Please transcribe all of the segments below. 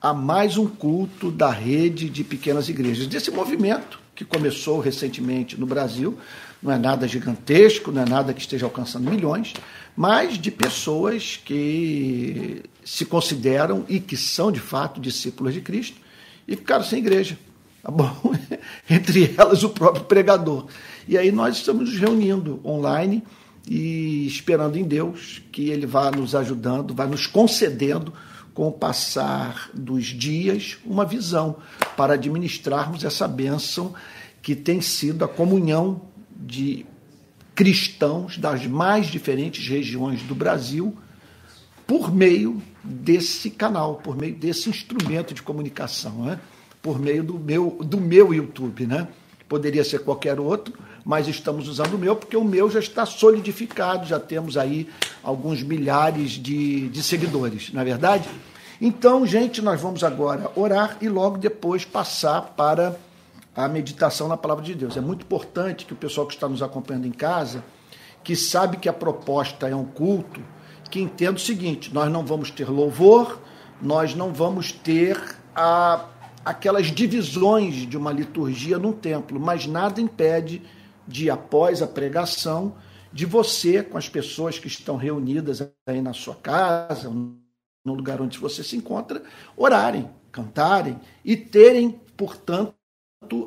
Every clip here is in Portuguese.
a mais um culto da rede de pequenas igrejas, desse movimento que começou recentemente no Brasil. Não é nada gigantesco, não é nada que esteja alcançando milhões, mas de pessoas que se consideram e que são de fato discípulos de Cristo e ficaram sem igreja. Tá bom? Entre elas o próprio pregador. E aí nós estamos nos reunindo online e esperando em Deus que Ele vá nos ajudando, vai nos concedendo com o passar dos dias, uma visão para administrarmos essa bênção que tem sido a comunhão de cristãos das mais diferentes regiões do Brasil por meio desse canal, por meio desse instrumento de comunicação, né? por meio do meu, do meu YouTube. Né? Poderia ser qualquer outro, mas estamos usando o meu porque o meu já está solidificado, já temos aí alguns milhares de, de seguidores, não é verdade? Então, gente, nós vamos agora orar e logo depois passar para a meditação na palavra de Deus. É muito importante que o pessoal que está nos acompanhando em casa, que sabe que a proposta é um culto, que entenda o seguinte: nós não vamos ter louvor, nós não vamos ter a, aquelas divisões de uma liturgia num templo, mas nada impede de, após a pregação, de você, com as pessoas que estão reunidas aí na sua casa, no lugar onde você se encontra, orarem, cantarem e terem, portanto,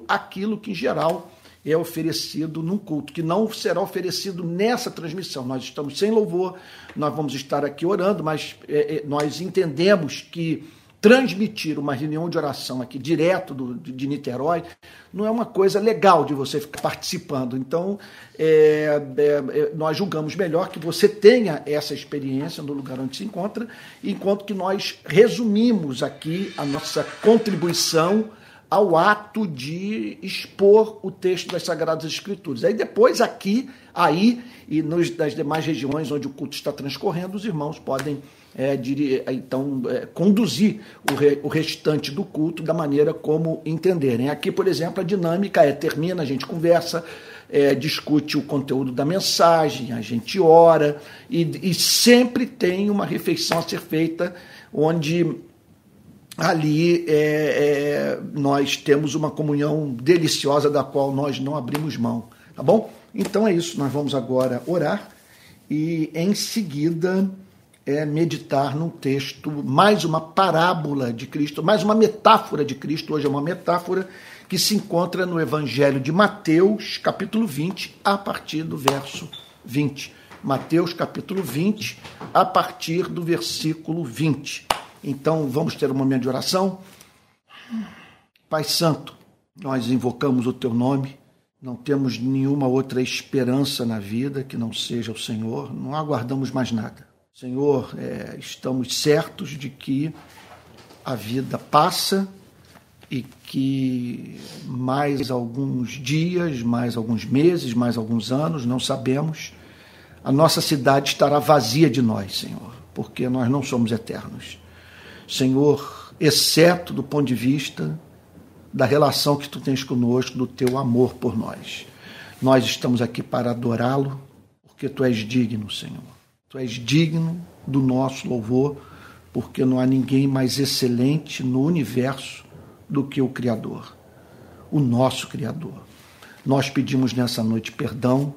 aquilo que em geral é oferecido num culto, que não será oferecido nessa transmissão. Nós estamos sem louvor, nós vamos estar aqui orando, mas é, é, nós entendemos que transmitir uma reunião de oração aqui direto do, de Niterói não é uma coisa legal de você ficar participando. Então, é, é, é, nós julgamos melhor que você tenha essa experiência no lugar onde se encontra, enquanto que nós resumimos aqui a nossa contribuição ao ato de expor o texto das Sagradas Escrituras. Aí depois aqui, aí e nos, nas demais regiões onde o culto está transcorrendo, os irmãos podem é, então é, conduzir o, re, o, restante do culto da maneira como entenderem. Aqui, por exemplo, a dinâmica é termina, a gente conversa, é, discute o conteúdo da mensagem, a gente ora e, e sempre tem uma refeição a ser feita onde ali é, é, nós temos uma comunhão deliciosa da qual nós não abrimos mão, tá bom? Então é isso, nós vamos agora orar e em seguida é meditar num texto, mais uma parábola de Cristo, mais uma metáfora de Cristo, hoje é uma metáfora que se encontra no Evangelho de Mateus, capítulo 20, a partir do verso 20. Mateus, capítulo 20, a partir do versículo 20. Então vamos ter um momento de oração. Pai Santo, nós invocamos o teu nome, não temos nenhuma outra esperança na vida que não seja o Senhor, não aguardamos mais nada. Senhor, é, estamos certos de que a vida passa e que mais alguns dias, mais alguns meses, mais alguns anos, não sabemos, a nossa cidade estará vazia de nós, Senhor, porque nós não somos eternos. Senhor, exceto do ponto de vista da relação que tu tens conosco, do teu amor por nós. Nós estamos aqui para adorá-lo, porque tu és digno, Senhor. Tu és digno do nosso louvor, porque não há ninguém mais excelente no universo do que o Criador, o nosso Criador. Nós pedimos nessa noite perdão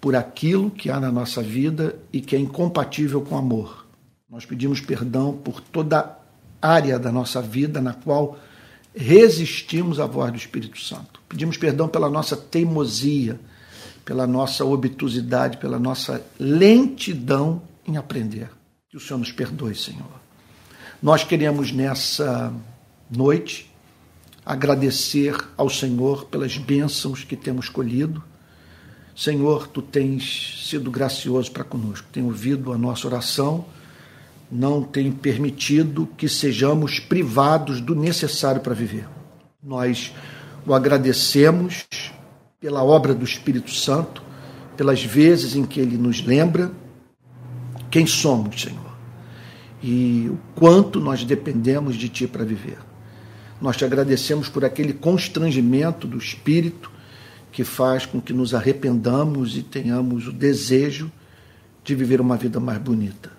por aquilo que há na nossa vida e que é incompatível com amor nós pedimos perdão por toda área da nossa vida na qual resistimos à voz do Espírito Santo. Pedimos perdão pela nossa teimosia, pela nossa obtusidade, pela nossa lentidão em aprender. Que o Senhor nos perdoe, Senhor. Nós queremos nessa noite agradecer ao Senhor pelas bênçãos que temos colhido. Senhor, tu tens sido gracioso para conosco, tem ouvido a nossa oração não tem permitido que sejamos privados do necessário para viver. Nós o agradecemos pela obra do Espírito Santo, pelas vezes em que ele nos lembra quem somos, Senhor, e o quanto nós dependemos de Ti para viver. Nós te agradecemos por aquele constrangimento do Espírito que faz com que nos arrependamos e tenhamos o desejo de viver uma vida mais bonita.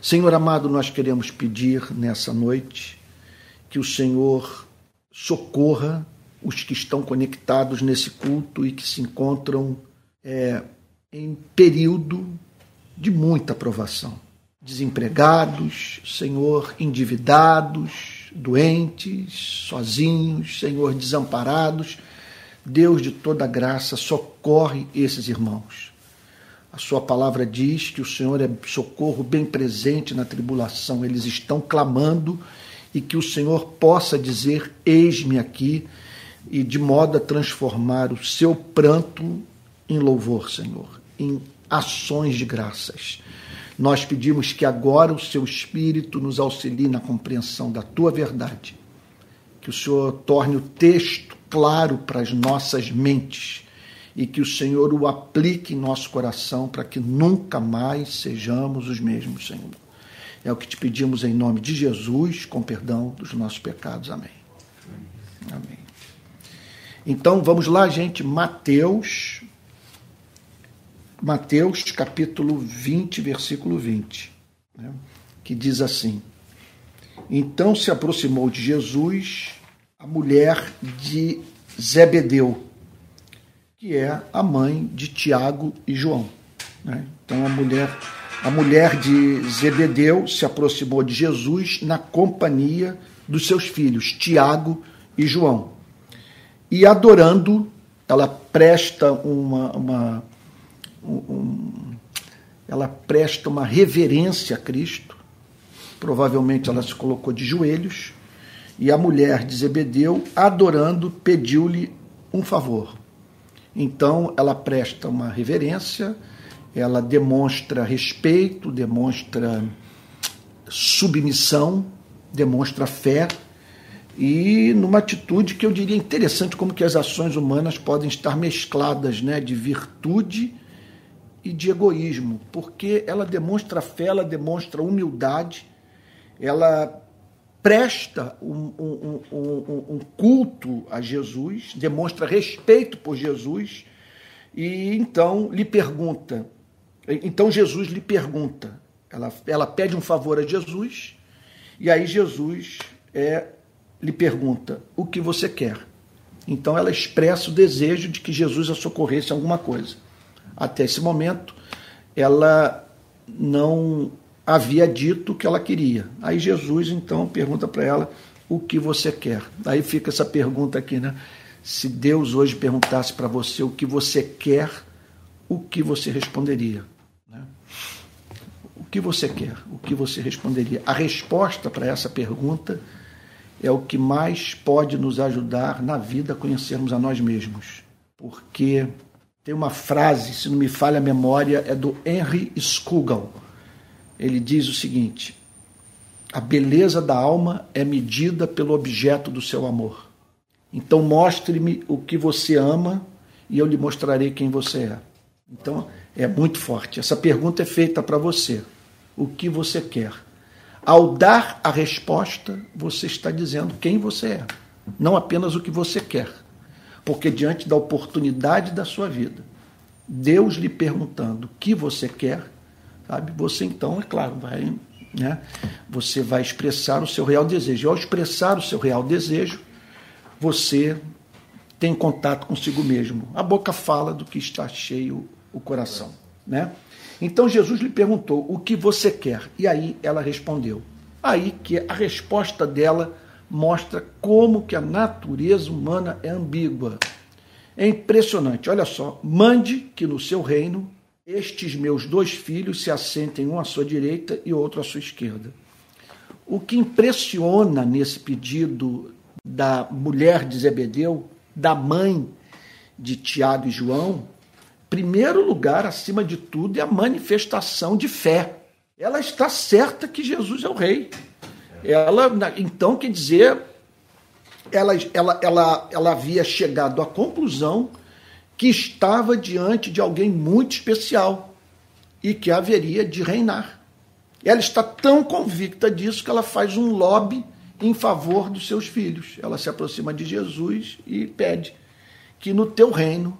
Senhor amado, nós queremos pedir nessa noite que o Senhor socorra os que estão conectados nesse culto e que se encontram é, em período de muita provação. Desempregados, Senhor, endividados, doentes, sozinhos, Senhor, desamparados. Deus de toda graça, socorre esses irmãos. A sua palavra diz que o Senhor é socorro bem presente na tribulação. Eles estão clamando e que o Senhor possa dizer: Eis-me aqui, e de modo a transformar o seu pranto em louvor, Senhor, em ações de graças. Nós pedimos que agora o seu Espírito nos auxilie na compreensão da tua verdade, que o Senhor torne o texto claro para as nossas mentes e que o Senhor o aplique em nosso coração para que nunca mais sejamos os mesmos, Senhor. É o que te pedimos em nome de Jesus, com perdão dos nossos pecados. Amém. Amém. Então vamos lá, gente. Mateus, Mateus capítulo 20, versículo 20, né? que diz assim: Então se aproximou de Jesus a mulher de Zebedeu que é a mãe de Tiago e João. Né? Então a mulher, a mulher de Zebedeu se aproximou de Jesus na companhia dos seus filhos, Tiago e João. E adorando, ela presta uma, uma um, ela presta uma reverência a Cristo. Provavelmente ela se colocou de joelhos e a mulher de Zebedeu, adorando, pediu-lhe um favor. Então, ela presta uma reverência, ela demonstra respeito, demonstra submissão, demonstra fé e numa atitude que eu diria interessante como que as ações humanas podem estar mescladas, né, de virtude e de egoísmo, porque ela demonstra fé, ela demonstra humildade, ela presta um, um, um, um, culto a Jesus, demonstra respeito por Jesus, e então lhe pergunta. Então Jesus lhe pergunta. Ela, ela pede um favor a Jesus, e aí Jesus é, lhe pergunta: o que você quer? Então ela expressa o desejo de que Jesus a socorresse em alguma coisa. Até esse momento, ela não havia dito o que ela queria. Aí Jesus então pergunta para ela o que você quer. Aí fica essa pergunta aqui, né? Se Deus hoje perguntasse para você o que você quer, o que você responderia? Né? O que você quer? O que você responderia? A resposta para essa pergunta é o que mais pode nos ajudar na vida a conhecermos a nós mesmos. Porque tem uma frase, se não me falha a memória, é do Henry Scougal ele diz o seguinte: a beleza da alma é medida pelo objeto do seu amor. Então mostre-me o que você ama e eu lhe mostrarei quem você é. Então é muito forte. Essa pergunta é feita para você. O que você quer? Ao dar a resposta, você está dizendo quem você é, não apenas o que você quer. Porque diante da oportunidade da sua vida, Deus lhe perguntando o que você quer, sabe? Você então, é claro, vai, né? Você vai expressar o seu real desejo. E ao expressar o seu real desejo, você tem contato consigo mesmo. A boca fala do que está cheio o coração, né? Então Jesus lhe perguntou: "O que você quer?" E aí ela respondeu. Aí que a resposta dela mostra como que a natureza humana é ambígua. É impressionante. Olha só, mande que no seu reino estes meus dois filhos se assentem um à sua direita e outro à sua esquerda. O que impressiona nesse pedido da mulher de Zebedeu, da mãe de Tiago e João, primeiro lugar, acima de tudo, é a manifestação de fé. Ela está certa que Jesus é o rei. Ela, então, quer dizer, ela, ela, ela, ela havia chegado à conclusão que estava diante de alguém muito especial e que haveria de reinar. Ela está tão convicta disso que ela faz um lobby em favor dos seus filhos. Ela se aproxima de Jesus e pede que no teu reino,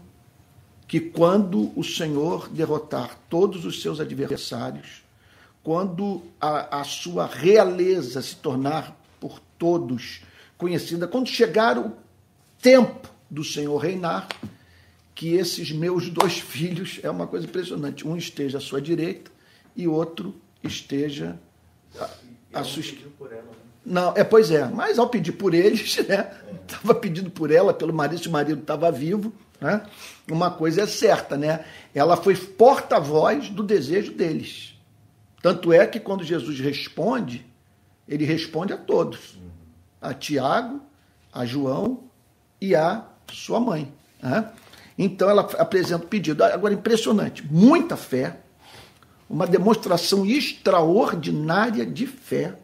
que quando o Senhor derrotar todos os seus adversários, quando a, a sua realeza se tornar por todos conhecida. Quando chegar o tempo do Senhor reinar, que esses meus dois filhos, é uma coisa impressionante, um esteja à sua direita e outro esteja à, sua esquerda. Né? Não, é, pois é, mas ao pedir por eles, né? Estava pedindo por ela, pelo marido, se o marido estava vivo, né? Uma coisa é certa, né? Ela foi porta-voz do desejo deles. Tanto é que quando Jesus responde, ele responde a todos: a Tiago, a João e a sua mãe. Né? Então ela apresenta o pedido. Agora, impressionante, muita fé, uma demonstração extraordinária de fé.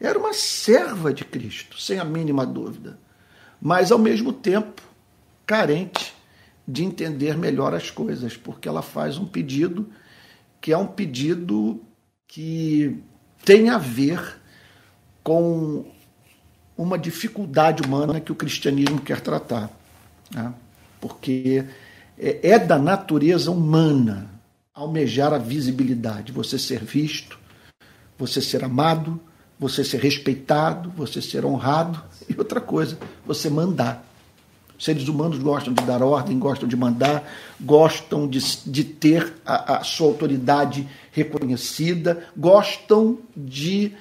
Era uma serva de Cristo, sem a mínima dúvida, mas ao mesmo tempo carente de entender melhor as coisas, porque ela faz um pedido que é um pedido que tem a ver com uma dificuldade humana que o cristianismo quer tratar. Né? Porque é, é da natureza humana almejar a visibilidade, você ser visto, você ser amado, você ser respeitado, você ser honrado e outra coisa, você mandar. Seres humanos gostam de dar ordem, gostam de mandar, gostam de, de ter a, a sua autoridade reconhecida, gostam de,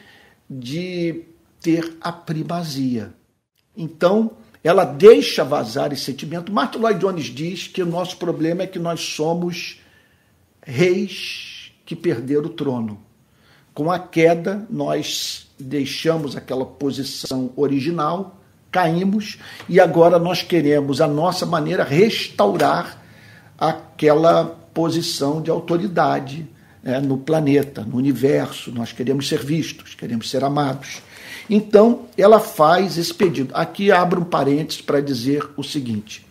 de ter a primazia. Então, ela deixa vazar esse sentimento. Martin Lloyd Jones diz que o nosso problema é que nós somos reis que perderam o trono. Com a queda, nós deixamos aquela posição original, caímos e agora nós queremos, a nossa maneira, restaurar aquela posição de autoridade é, no planeta, no universo. Nós queremos ser vistos, queremos ser amados. Então, ela faz esse pedido. Aqui abro um parênteses para dizer o seguinte: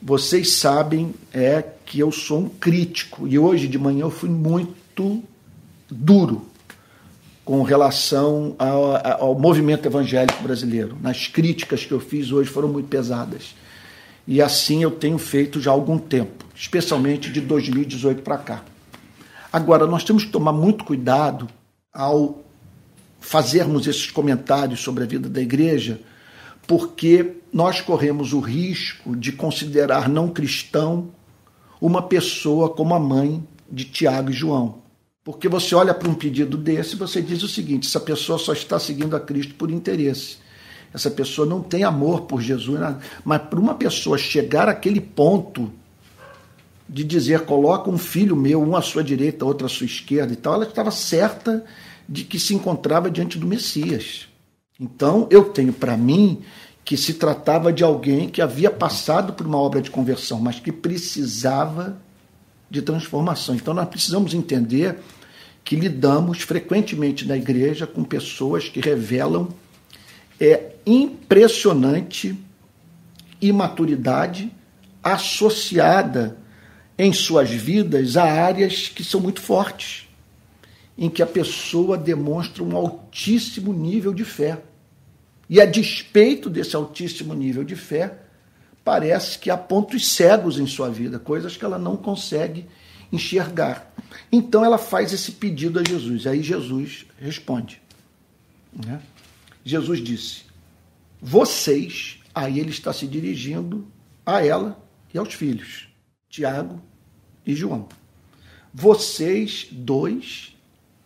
vocês sabem é que eu sou um crítico e hoje de manhã eu fui muito duro com relação ao, ao, movimento evangélico brasileiro. Nas críticas que eu fiz hoje foram muito pesadas. E assim eu tenho feito já há algum tempo, especialmente de 2018 para cá. Agora, nós temos que tomar muito cuidado ao fazermos esses comentários sobre a vida da igreja, porque nós corremos o risco de considerar não cristão uma pessoa como a mãe de Tiago e João. Porque você olha para um pedido desse e você diz o seguinte: essa pessoa só está seguindo a Cristo por interesse. Essa pessoa não tem amor por Jesus, mas para uma pessoa chegar àquele ponto de dizer coloca um filho meu, um à sua direita, outro à sua esquerda e tal, ela estava certa de que se encontrava diante do Messias. Então, eu tenho para mim que se tratava de alguém que havia passado por uma obra de conversão, mas que precisava de transformação. Então, nós precisamos entender que lidamos frequentemente na igreja com pessoas que revelam é impressionante imaturidade associada em suas vidas a áreas que são muito fortes em que a pessoa demonstra um altíssimo nível de fé. E a despeito desse altíssimo nível de fé, parece que há pontos cegos em sua vida, coisas que ela não consegue enxergar. Então ela faz esse pedido a Jesus. Aí Jesus responde. Né? Jesus disse: Vocês, aí ele está se dirigindo a ela e aos filhos, Tiago e João. Vocês dois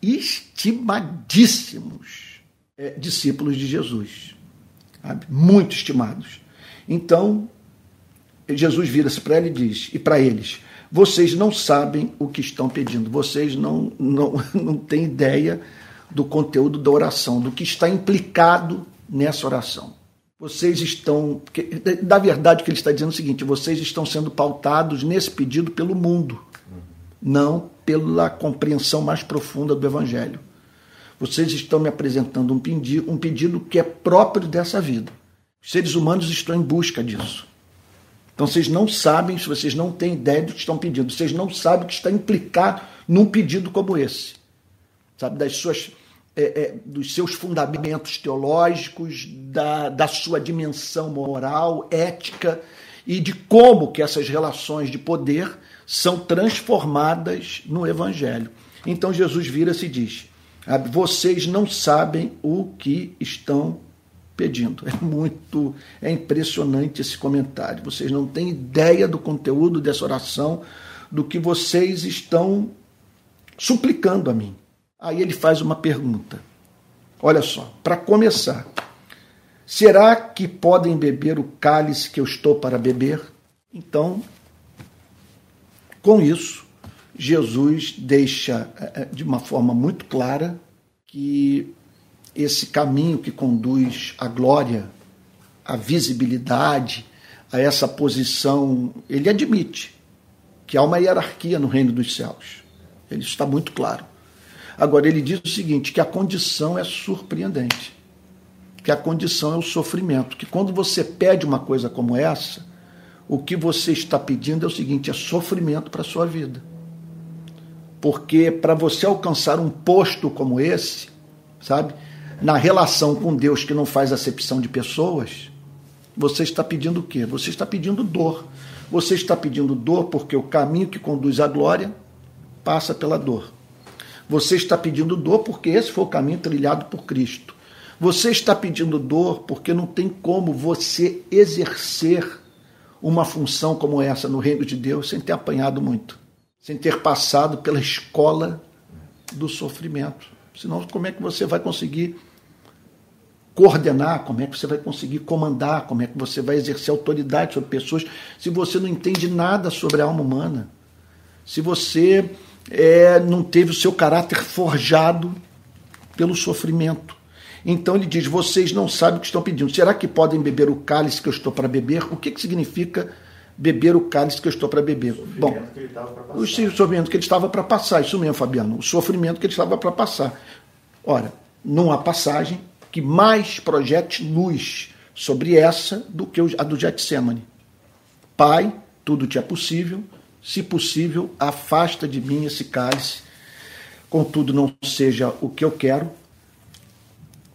estimadíssimos é, discípulos de Jesus, sabe? muito estimados. Então, Jesus vira-se para ele e diz, e para eles, vocês não sabem o que estão pedindo, vocês não, não, não têm ideia do conteúdo da oração, do que está implicado nessa oração. Vocês estão. Da verdade, que ele está dizendo é o seguinte: vocês estão sendo pautados nesse pedido pelo mundo, não pela compreensão mais profunda do Evangelho. Vocês estão me apresentando um pedido, um pedido que é próprio dessa vida. Os seres humanos estão em busca disso. Então vocês não sabem, vocês não têm ideia do que estão pedindo, vocês não sabem o que está implicado num pedido como esse. Sabe, das suas, é, é, dos seus fundamentos teológicos, da, da sua dimensão moral, ética e de como que essas relações de poder são transformadas no Evangelho. Então Jesus vira-se e diz: Vocês não sabem o que estão pedindo. É muito, é impressionante esse comentário. Vocês não têm ideia do conteúdo dessa oração, do que vocês estão suplicando a mim. Aí ele faz uma pergunta. Olha só, para começar, será que podem beber o cálice que eu estou para beber? Então, com isso, Jesus deixa é, é, de uma forma muito clara que esse caminho que conduz à glória, à visibilidade, a essa posição, ele admite que há uma hierarquia no reino dos céus. Ele está muito claro. Agora, ele diz o seguinte: que a condição é surpreendente. Que a condição é o sofrimento. Que quando você pede uma coisa como essa, o que você está pedindo é o seguinte: é sofrimento para a sua vida. Porque para você alcançar um posto como esse, sabe, na relação com Deus que não faz acepção de pessoas, você está pedindo o quê? Você está pedindo dor. Você está pedindo dor porque o caminho que conduz à glória passa pela dor. Você está pedindo dor porque esse foi o caminho trilhado por Cristo. Você está pedindo dor porque não tem como você exercer uma função como essa no reino de Deus sem ter apanhado muito, sem ter passado pela escola do sofrimento. Senão, como é que você vai conseguir coordenar, como é que você vai conseguir comandar, como é que você vai exercer autoridade sobre pessoas se você não entende nada sobre a alma humana? Se você é, não teve o seu caráter forjado pelo sofrimento. Então ele diz: vocês não sabem o que estão pedindo. Será que podem beber o cálice que eu estou para beber? O que, que significa beber o cálice que eu estou para beber? O Bom, o sofrimento que ele estava para passar, isso mesmo, Fabiano, o sofrimento que ele estava para passar. Ora, não há passagem que mais projete luz sobre essa do que a do Getsemane. Pai, tudo te é possível, se possível, afasta de mim esse cálice, contudo não seja o que eu quero,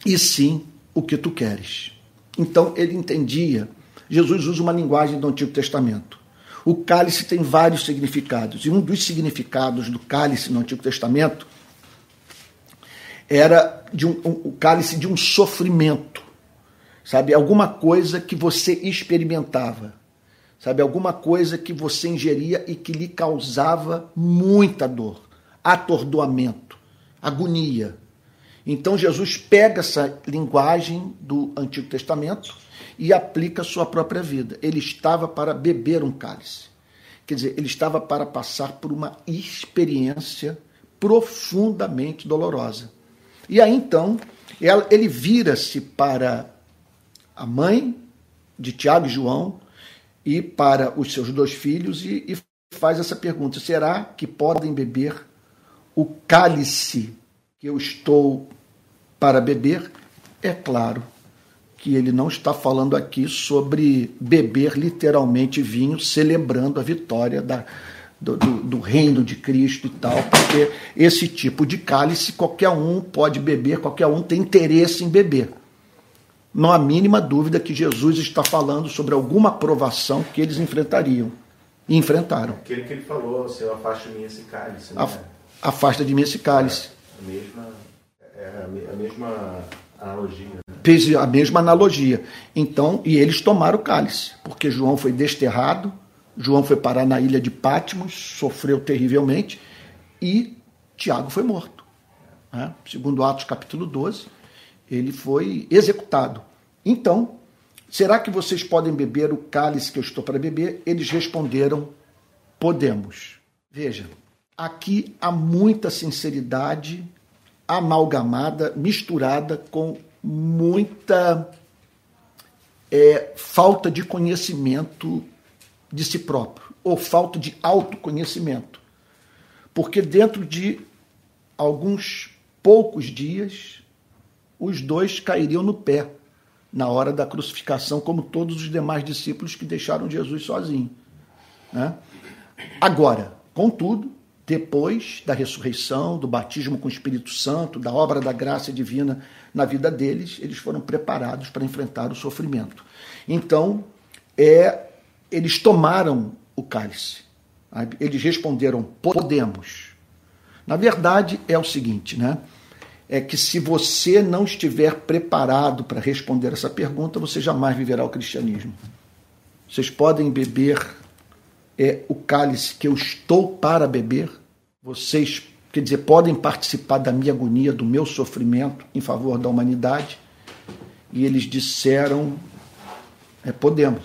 e sim o que tu queres. Então ele entendia. Jesus usa uma linguagem do Antigo Testamento. O cálice tem vários significados, e um dos significados do cálice no Antigo Testamento era de um, um, o cálice de um sofrimento, sabe? Alguma coisa que você experimentava, sabe? Alguma coisa que você ingeria e que lhe causava muita dor, atordoamento, agonia. Então Jesus pega essa linguagem do Antigo Testamento e aplica a sua própria vida. Ele estava para beber um cálice. Quer dizer, ele estava para passar por uma experiência profundamente dolorosa. E aí então, ele vira-se para a mãe de Tiago e João e para os seus dois filhos e, e faz essa pergunta: será que podem beber o cálice que eu estou para beber, é claro que ele não está falando aqui sobre beber literalmente vinho, celebrando a vitória da, do, do, do, reino de Cristo e tal, porque esse tipo de cálice qualquer um pode beber, qualquer um tem interesse em beber. Não há mínima dúvida que Jesus está falando sobre alguma provação que eles enfrentariam. E enfrentaram. Aquele que ele falou, Senhor, afasta de mim esse cálice. Né? Afasta de mim esse cálice. É, a mesma é a mesma analogia. Fez a mesma analogia. Então, e eles tomaram o cálice, porque João foi desterrado, João foi parar na ilha de Patmos, sofreu terrivelmente, e Tiago foi morto. Né? Segundo Atos capítulo 12, ele foi executado. Então, será que vocês podem beber o cálice que eu estou para beber? Eles responderam: podemos. Veja, aqui há muita sinceridade amalgamada, misturada com muita é, falta de conhecimento de si próprio, ou falta de autoconhecimento. Porque dentro de alguns poucos dias, os dois cairiam no pé na hora da crucificação, como todos os demais discípulos que deixaram Jesus sozinho. Né? Agora, contudo, depois da ressurreição, do batismo com o Espírito Santo, da obra da graça divina na vida deles, eles foram preparados para enfrentar o sofrimento. Então, é, eles tomaram o cálice. Eles responderam: podemos. Na verdade, é o seguinte, né? é que se você não estiver preparado para responder essa pergunta, você jamais viverá o cristianismo. Vocês podem beber é, o cálice que eu estou para beber, vocês, quer dizer, podem participar da minha agonia, do meu sofrimento em favor da humanidade. E eles disseram: é, podemos.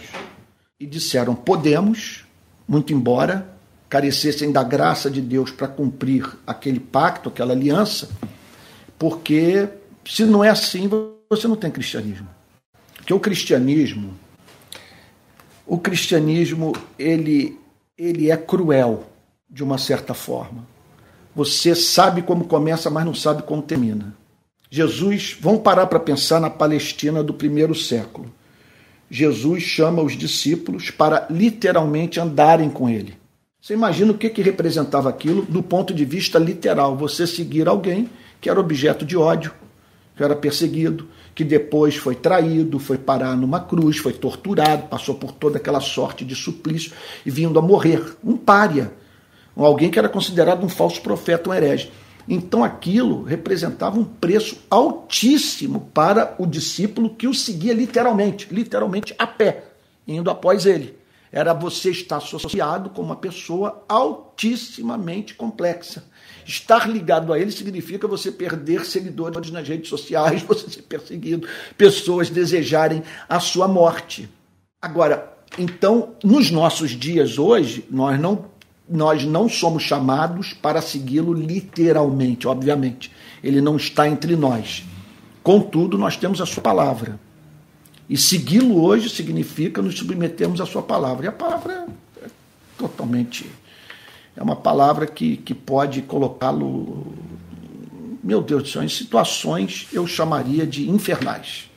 E disseram: podemos, muito embora carecessem da graça de Deus para cumprir aquele pacto, aquela aliança, porque se não é assim, você não tem cristianismo. Porque o cristianismo, o cristianismo, ele, ele é cruel, de uma certa forma. Você sabe como começa, mas não sabe como termina. Jesus, vamos parar para pensar na Palestina do primeiro século. Jesus chama os discípulos para literalmente andarem com ele. Você imagina o que, que representava aquilo do ponto de vista literal? Você seguir alguém que era objeto de ódio, que era perseguido, que depois foi traído, foi parar numa cruz, foi torturado, passou por toda aquela sorte de suplício e vindo a morrer. Um pária, alguém que era considerado um falso profeta, um herege. Então aquilo representava um preço altíssimo para o discípulo que o seguia literalmente, literalmente a pé, indo após ele. Era você estar associado com uma pessoa altissimamente complexa. Estar ligado a ele significa você perder seguidores nas redes sociais, você ser perseguido, pessoas desejarem a sua morte. Agora, então, nos nossos dias hoje, nós não nós não somos chamados para segui-lo literalmente, obviamente. Ele não está entre nós. Contudo, nós temos a sua palavra. E segui-lo hoje significa nos submetermos à sua palavra. E a palavra é totalmente. É uma palavra que, que pode colocá-lo, meu Deus do céu, em situações eu chamaria de infernais.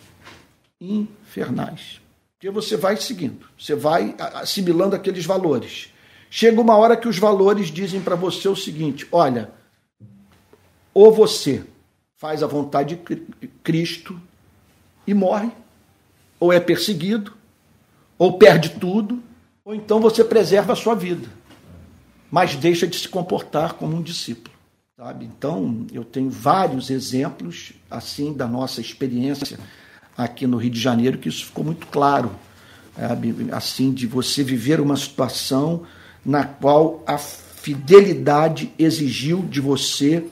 Infernais. Porque você vai seguindo, você vai assimilando aqueles valores. Chega uma hora que os valores dizem para você o seguinte: olha, ou você faz a vontade de Cristo e morre, ou é perseguido, ou perde tudo, ou então você preserva a sua vida, mas deixa de se comportar como um discípulo. Sabe? Então, eu tenho vários exemplos assim da nossa experiência aqui no Rio de Janeiro que isso ficou muito claro, sabe? assim de você viver uma situação na qual a fidelidade exigiu de você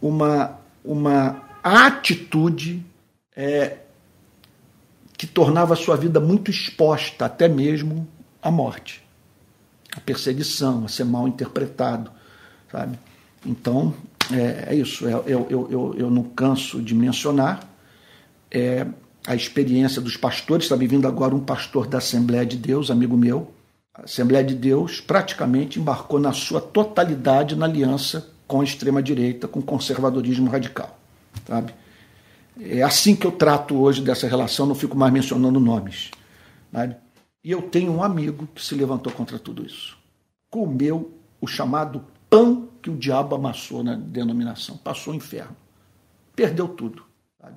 uma, uma atitude é, que tornava a sua vida muito exposta, até mesmo à morte, à perseguição, a ser mal interpretado, sabe? Então, é, é isso. É, eu, eu, eu, eu não canso de mencionar é, a experiência dos pastores. Está me vindo agora um pastor da Assembleia de Deus, amigo meu, a Assembleia de Deus praticamente embarcou na sua totalidade na aliança com a extrema-direita, com o conservadorismo radical. Sabe? É assim que eu trato hoje dessa relação, não fico mais mencionando nomes. Sabe? E eu tenho um amigo que se levantou contra tudo isso. Comeu o chamado pão que o diabo amassou na denominação, passou o inferno. Perdeu tudo. Sabe?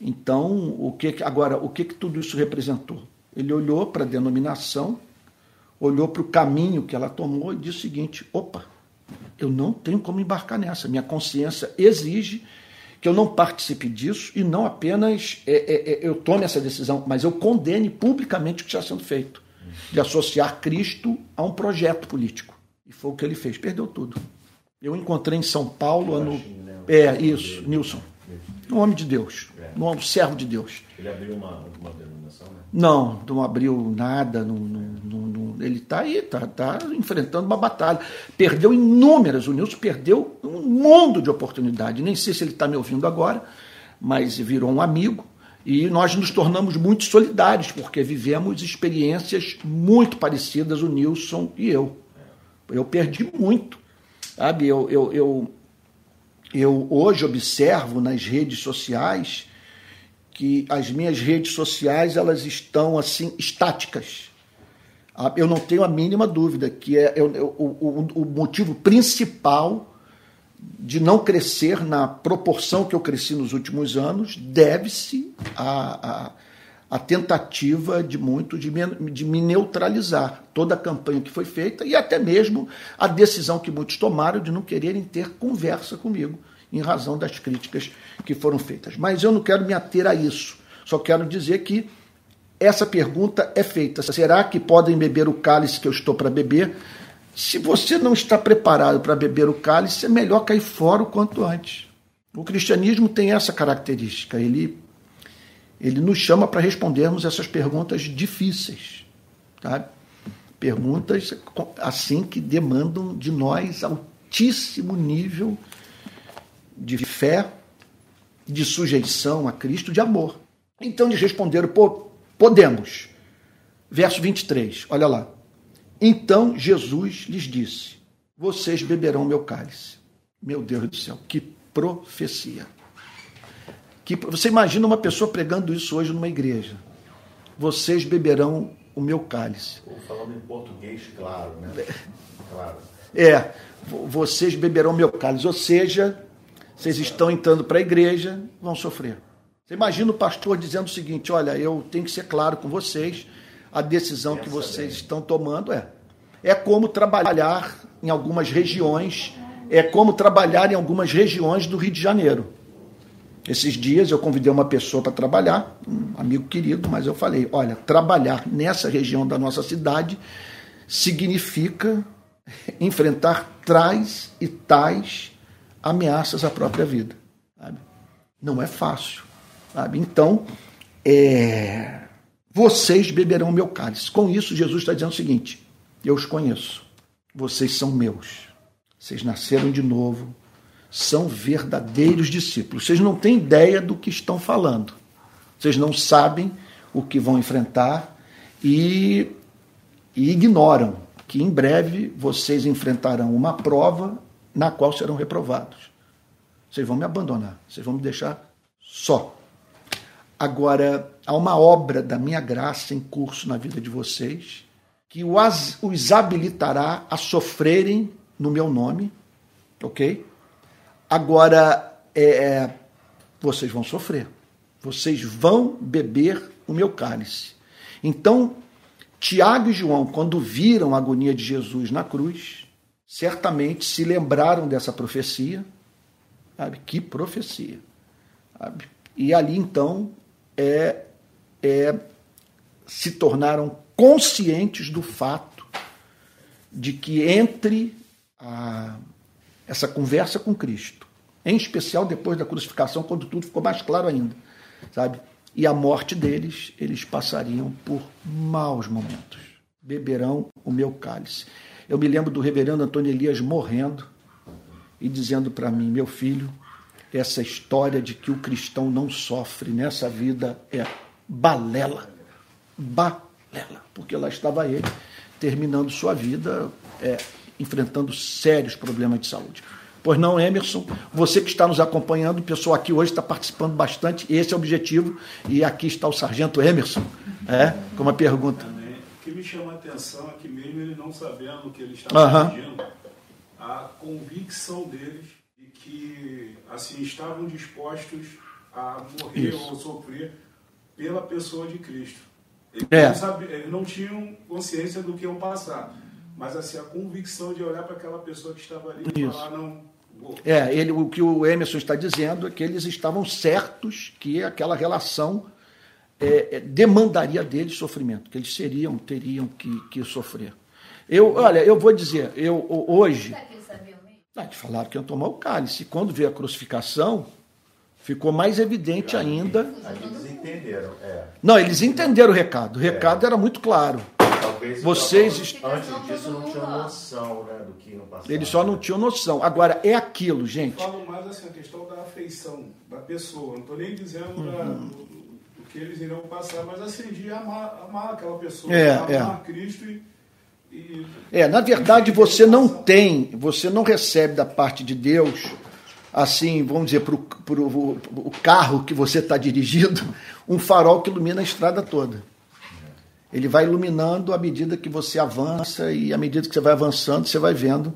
Então, o que agora, o que, que tudo isso representou? Ele olhou para a denominação olhou para o caminho que ela tomou e disse o seguinte: opa, eu não tenho como embarcar nessa. Minha consciência exige que eu não participe disso e não apenas é, é, é, eu tome essa decisão, mas eu condene publicamente o que está sendo feito, de associar Cristo a um projeto político. E foi o que ele fez, perdeu tudo. Eu encontrei em São Paulo, ano. Né? É, isso, Nilson. Um homem de Deus, um servo de Deus. Ele abriu uma, uma denominação, né? Não, não abriu nada, não, não, não, ele está aí, está tá enfrentando uma batalha. Perdeu inúmeras, o Nilson perdeu um mundo de oportunidade. Nem sei se ele está me ouvindo agora, mas virou um amigo. E nós nos tornamos muito solidários, porque vivemos experiências muito parecidas, o Nilson e eu. Eu perdi muito. Sabe, eu, eu, eu eu hoje observo nas redes sociais que as minhas redes sociais elas estão assim estáticas. Ah, eu não tenho a mínima dúvida que é, o, o, o motivo principal de não crescer na proporção que eu cresci nos últimos anos deve-se à, tentativa de muito de me, de me neutralizar toda a campanha que foi feita e até mesmo a decisão que muitos tomaram de não quererem ter conversa comigo em razão das críticas que foram feitas. Mas eu não quero me ater a isso. Só quero dizer que essa pergunta é feita: será que podem beber o cálice que eu estou para beber? Se você não está preparado para beber o cálice, é melhor cair fora o quanto antes. O cristianismo tem essa característica, ele, ele nos chama para respondermos essas perguntas difíceis. Tá? Perguntas assim que demandam de nós altíssimo nível de fé, de sujeição a Cristo, de amor. Então eles responderam: podemos. Verso 23, olha lá. Então Jesus lhes disse: Vocês beberão meu cálice. Meu Deus do céu, que profecia. Que, você imagina uma pessoa pregando isso hoje numa igreja. Vocês beberão o meu cálice. Falando em português, claro, né? Claro. É, vocês beberão meu cálice. Ou seja, vocês estão entrando para a igreja, vão sofrer. Você imagina o pastor dizendo o seguinte: olha, eu tenho que ser claro com vocês, a decisão que vocês estão tomando é. É como trabalhar em algumas regiões, é como trabalhar em algumas regiões do Rio de Janeiro. Esses dias eu convidei uma pessoa para trabalhar, um amigo querido, mas eu falei: olha, trabalhar nessa região da nossa cidade significa enfrentar tais e tais ameaças à própria vida. Sabe? Não é fácil. Sabe? Então, é, vocês beberão o meu cálice. Com isso, Jesus está dizendo o seguinte: eu os conheço, vocês são meus, vocês nasceram de novo, são verdadeiros discípulos. Vocês não têm ideia do que estão falando, vocês não sabem o que vão enfrentar e, e ignoram que em breve vocês enfrentarão uma prova na qual serão reprovados. Vocês vão me abandonar, vocês vão me deixar só. Agora, há uma obra da minha graça em curso na vida de vocês que os habilitará a sofrerem no meu nome, ok? Agora, é, é, vocês vão sofrer, vocês vão beber o meu cálice. Então, Tiago e João, quando viram a agonia de Jesus na cruz, certamente se lembraram dessa profecia. Sabe? Que profecia. Sabe? E ali então é, é, se tornaram conscientes do fato de que entre a, essa conversa com Cristo, em especial depois da crucificação, quando tudo ficou mais claro ainda, sabe? E a morte deles, eles passariam por maus momentos. Beberão o meu cálice. Eu me lembro do reverendo Antônio Elias morrendo e dizendo para mim, meu filho, essa história de que o cristão não sofre nessa vida é balela. Balela. Porque lá estava ele, terminando sua vida, é, enfrentando sérios problemas de saúde. Pois não, Emerson, você que está nos acompanhando, o pessoal aqui hoje está participando bastante, esse é o objetivo, e aqui está o sargento Emerson, é, com uma pergunta. O que me chama a atenção é que mesmo ele não sabendo o que ele estava uhum. pedindo, a convicção deles que assim estavam dispostos a morrer Isso. ou sofrer pela pessoa de Cristo. Eles, é. não sabiam, eles não tinham consciência do que iam passar, mas assim a convicção de olhar para aquela pessoa que estava ali e falar não é, ele, o que o Emerson está dizendo é que eles estavam certos que aquela relação é, é demandaria deles sofrimento, que eles seriam, teriam que, que sofrer. Eu, olha, eu vou dizer, eu hoje ah, te falaram que iam tomar o cálice. Quando veio a crucificação, ficou mais evidente ainda. Eles entenderam, é. Não, eles entenderam o recado. O recado é. era muito claro. Talvez Vocês antes disso não tinham noção né, do que não passava. Eles só não tinham noção. Agora, é aquilo, gente. Eu falo mais assim, a questão da afeição da pessoa. Não estou nem dizendo uhum. da, do, do, que eles iriam passar, mas assim, de amar, amar aquela pessoa, é, amar é. Cristo e é, na verdade você não tem, você não recebe da parte de Deus, assim, vamos dizer, para o carro que você está dirigindo, um farol que ilumina a estrada toda. Ele vai iluminando à medida que você avança e à medida que você vai avançando, você vai vendo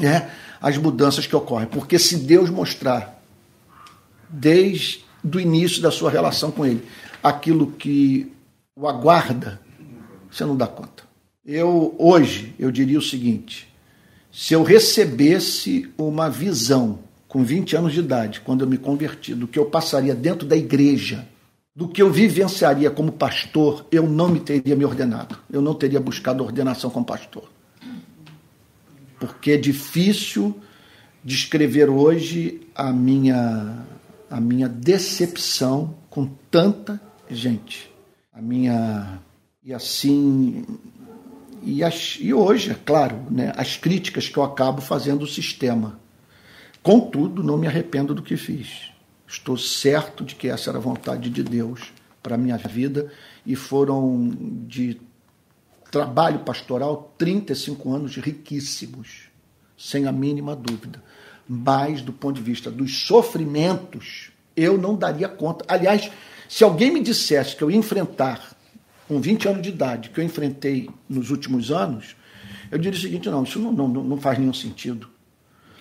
né, as mudanças que ocorrem. Porque se Deus mostrar, desde o início da sua relação com Ele, aquilo que o aguarda, você não dá conta. Eu hoje eu diria o seguinte: se eu recebesse uma visão com 20 anos de idade, quando eu me converti, do que eu passaria dentro da igreja, do que eu vivenciaria como pastor, eu não me teria me ordenado. Eu não teria buscado ordenação como pastor. Porque é difícil descrever hoje a minha a minha decepção com tanta gente. A minha e assim e, as, e hoje, é claro, né, as críticas que eu acabo fazendo ao sistema. Contudo, não me arrependo do que fiz. Estou certo de que essa era a vontade de Deus para a minha vida e foram de trabalho pastoral 35 anos riquíssimos, sem a mínima dúvida. Mas, do ponto de vista dos sofrimentos, eu não daria conta. Aliás, se alguém me dissesse que eu ia enfrentar com 20 anos de idade, que eu enfrentei nos últimos anos, eu diria o seguinte: não, isso não, não, não faz nenhum sentido.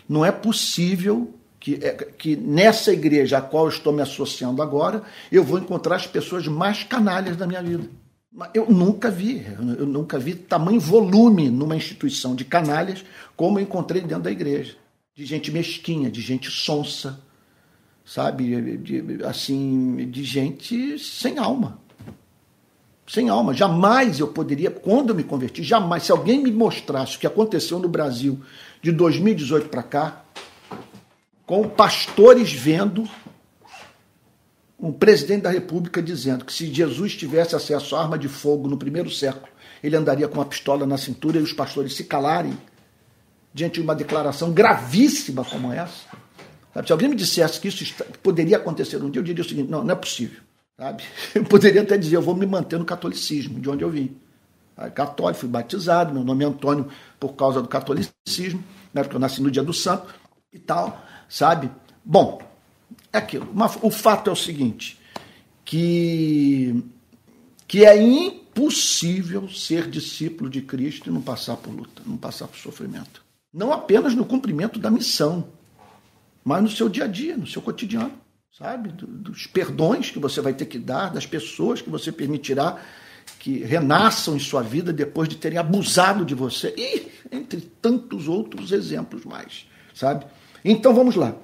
Não é possível que, é, que nessa igreja a qual eu estou me associando agora, eu vou encontrar as pessoas mais canalhas da minha vida. Eu nunca vi, eu nunca vi tamanho volume numa instituição de canalhas como eu encontrei dentro da igreja. De gente mesquinha, de gente sonsa, sabe? De, assim, de gente sem alma sem alma. Jamais eu poderia, quando eu me converti, jamais, se alguém me mostrasse o que aconteceu no Brasil de 2018 para cá, com pastores vendo um presidente da República dizendo que se Jesus tivesse acesso à arma de fogo no primeiro século, ele andaria com uma pistola na cintura e os pastores se calarem diante de uma declaração gravíssima como essa. Se alguém me dissesse que isso poderia acontecer um dia, eu diria o seguinte: não, não é possível. Sabe? Eu poderia até dizer, eu vou me manter no catolicismo, de onde eu vim. Católico, fui batizado, meu nome é Antônio por causa do catolicismo, né, porque eu nasci no dia do santo e tal, sabe? Bom, é aquilo. o fato é o seguinte, que, que é impossível ser discípulo de Cristo e não passar por luta, não passar por sofrimento. Não apenas no cumprimento da missão, mas no seu dia a dia, no seu cotidiano sabe? Dos perdões que você vai ter que dar, das pessoas que você permitirá que renasçam em sua vida depois de terem abusado de você, e entre tantos outros exemplos mais, sabe? Então vamos lá.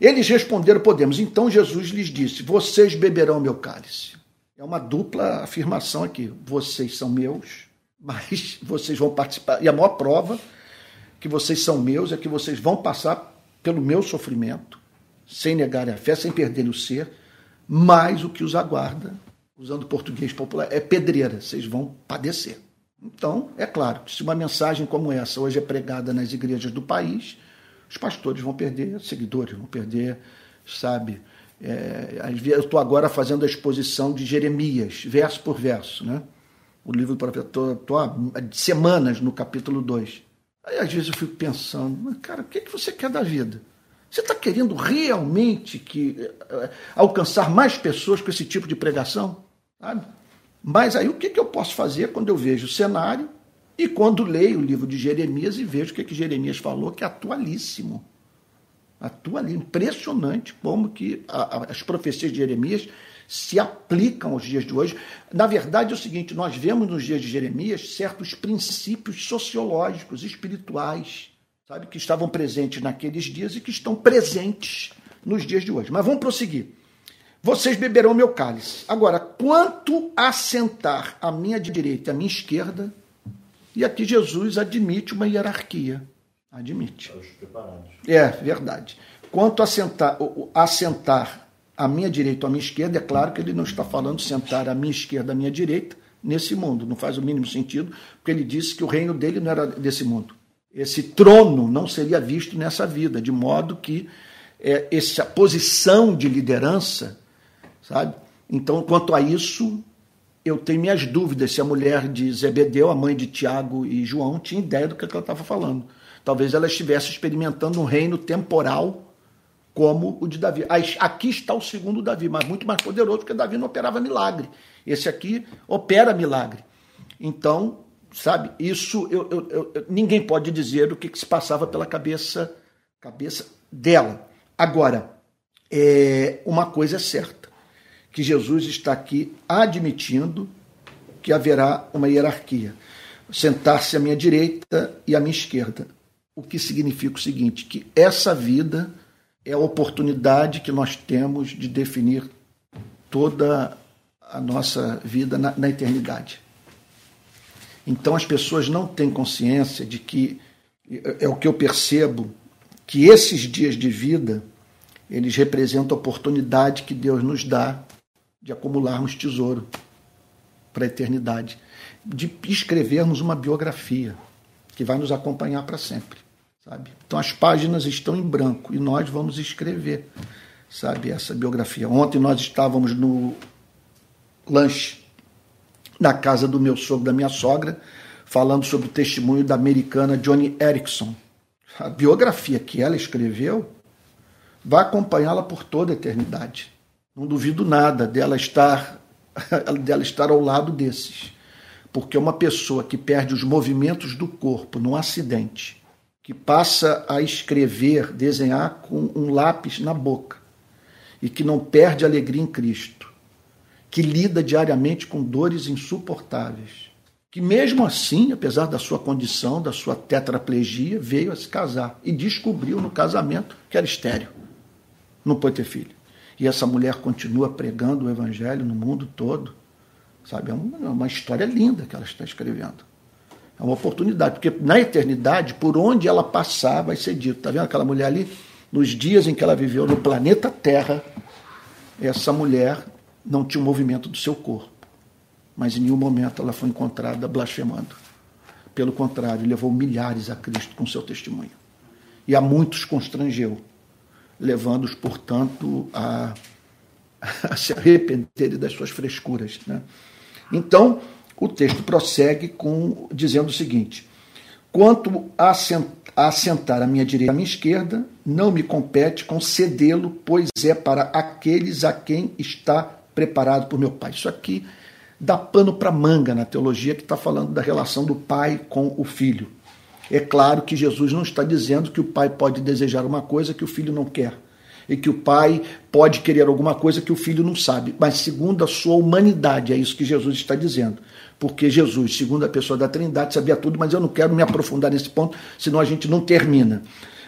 Eles responderam: Podemos. Então Jesus lhes disse: Vocês beberão meu cálice. É uma dupla afirmação aqui. Vocês são meus, mas vocês vão participar. E a maior prova que vocês são meus é que vocês vão passar pelo meu sofrimento sem negar a fé, sem perder o ser, mas o que os aguarda, usando português popular, é pedreira, vocês vão padecer. Então, é claro que se uma mensagem como essa hoje é pregada nas igrejas do país, os pastores vão perder seguidores, vão perder, sabe? É, eu estou agora fazendo a exposição de Jeremias, verso por verso, né? O livro do profeta, estou há semanas no capítulo 2. Aí às vezes eu fico pensando, cara, o que, é que você quer da vida? Você está querendo realmente que, uh, alcançar mais pessoas com esse tipo de pregação? Sabe? Mas aí o que, que eu posso fazer quando eu vejo o cenário e quando leio o livro de Jeremias e vejo o que, que Jeremias falou, que é atualíssimo. Atualíssimo. Impressionante como que a, a, as profecias de Jeremias se aplicam aos dias de hoje. Na verdade, é o seguinte: nós vemos nos dias de Jeremias certos princípios sociológicos, espirituais, sabe, que estavam presentes naqueles dias e que estão presentes nos dias de hoje. Mas vamos prosseguir. Vocês beberão meu cálice. Agora, quanto a sentar à minha direita e à minha esquerda, e aqui Jesus admite uma hierarquia. Admite. É, verdade. Quanto a sentar, a sentar à minha direita ou à minha esquerda, é claro que ele não está falando sentar à minha esquerda, à minha direita, nesse mundo. Não faz o mínimo sentido, porque ele disse que o reino dele não era desse mundo esse trono não seria visto nessa vida, de modo que é, essa posição de liderança, sabe? Então, quanto a isso, eu tenho minhas dúvidas se a mulher de Zebedeu, a mãe de Tiago e João, tinha ideia do que ela estava falando. Talvez ela estivesse experimentando um reino temporal como o de Davi. Aqui está o segundo Davi, mas muito mais poderoso, porque Davi não operava milagre. Esse aqui opera milagre. Então, sabe? Isso eu, eu, eu, ninguém pode dizer o que, que, se passava pela cabeça cabeça dela. Agora, é, uma coisa é certa, que Jesus está aqui admitindo que haverá uma hierarquia. Sentar-se à minha direita e à minha esquerda. O que significa o seguinte, que essa vida é a oportunidade que nós temos de definir toda a nossa vida na, na eternidade. Então as pessoas não têm consciência de que é, é o que eu percebo que esses dias de vida eles representam a oportunidade que Deus nos dá de acumularmos tesouro para a eternidade, de escrevermos uma biografia que vai nos acompanhar para sempre, sabe? Então as páginas estão em branco e nós vamos escrever, sabe, essa biografia. Ontem nós estávamos no lanche na casa do meu sogro, da minha sogra, falando sobre o testemunho da americana Johnny Erickson. A biografia que ela escreveu vai acompanhá-la por toda a eternidade. Não duvido nada dela estar dela estar ao lado desses. Porque uma pessoa que perde os movimentos do corpo num acidente, que passa a escrever, desenhar com um lápis na boca e que não perde alegria em Cristo, que lida diariamente com dores insuportáveis, que mesmo assim, apesar da sua condição, da sua tetraplegia, veio a se casar e descobriu no casamento que era estéreo. Não pode ter filho. E essa mulher continua pregando o evangelho no mundo todo. Sabe? É uma, é história linda que ela está escrevendo. É uma oportunidade, porque na eternidade, por onde ela passar, vai ser dito. Está vendo aquela mulher ali? Nos dias em que ela viveu no planeta Terra, essa mulher não tinha o movimento do seu corpo, mas em nenhum momento ela foi encontrada blasfemando. Pelo contrário, levou milhares a Cristo com seu testemunho. E a muitos constrangeu, levando-os, portanto, a, a, se arrependerem das suas frescuras. Né? Então, o texto prossegue com dizendo o seguinte: Quanto a assentar a minha direita e a minha esquerda, não me compete concedê-lo, pois é para aqueles a quem está preparado por meu pai. Isso aqui dá pano para manga na teologia que está falando da relação do pai com o filho. É claro que Jesus não está dizendo que o pai pode desejar uma coisa que o filho não quer. E que o pai pode querer alguma coisa que o filho não sabe. Mas segundo a sua humanidade, é isso que Jesus está dizendo. Porque Jesus, segundo a pessoa da Trindade, sabia tudo, mas eu não quero me aprofundar nesse ponto, senão a gente não termina.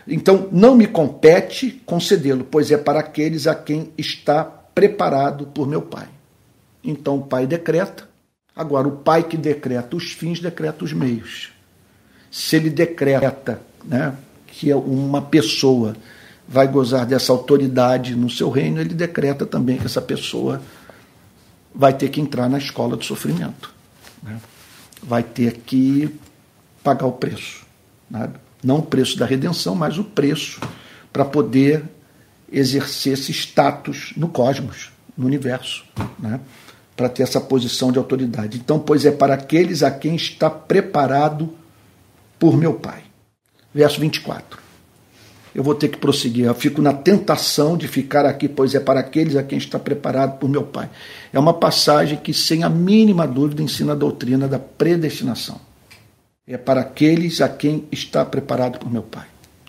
Então, não me compete concedê-lo, pois é para aqueles a quem está preparado por meu Pai. Então o Pai decreta. Agora, o Pai que decreta os fins, decreta os meios. Se ele decreta né, que uma pessoa vai gozar dessa autoridade no seu reino, ele decreta também que essa pessoa vai ter que entrar na escola do sofrimento. Né? Vai ter que pagar o preço. Né? Não o preço da redenção, mas o preço para poder exercer esse status no cosmos, no universo, né? para ter essa posição de autoridade. Então, pois é para aqueles a quem está preparado por meu Pai. Verso 24. Eu vou ter que prosseguir. Eu fico na tentação de ficar aqui, pois é para aqueles a quem está preparado por meu Pai. É uma passagem que, sem a mínima dúvida, ensina a doutrina da predestinação. É para aqueles a quem está preparado por meu Pai.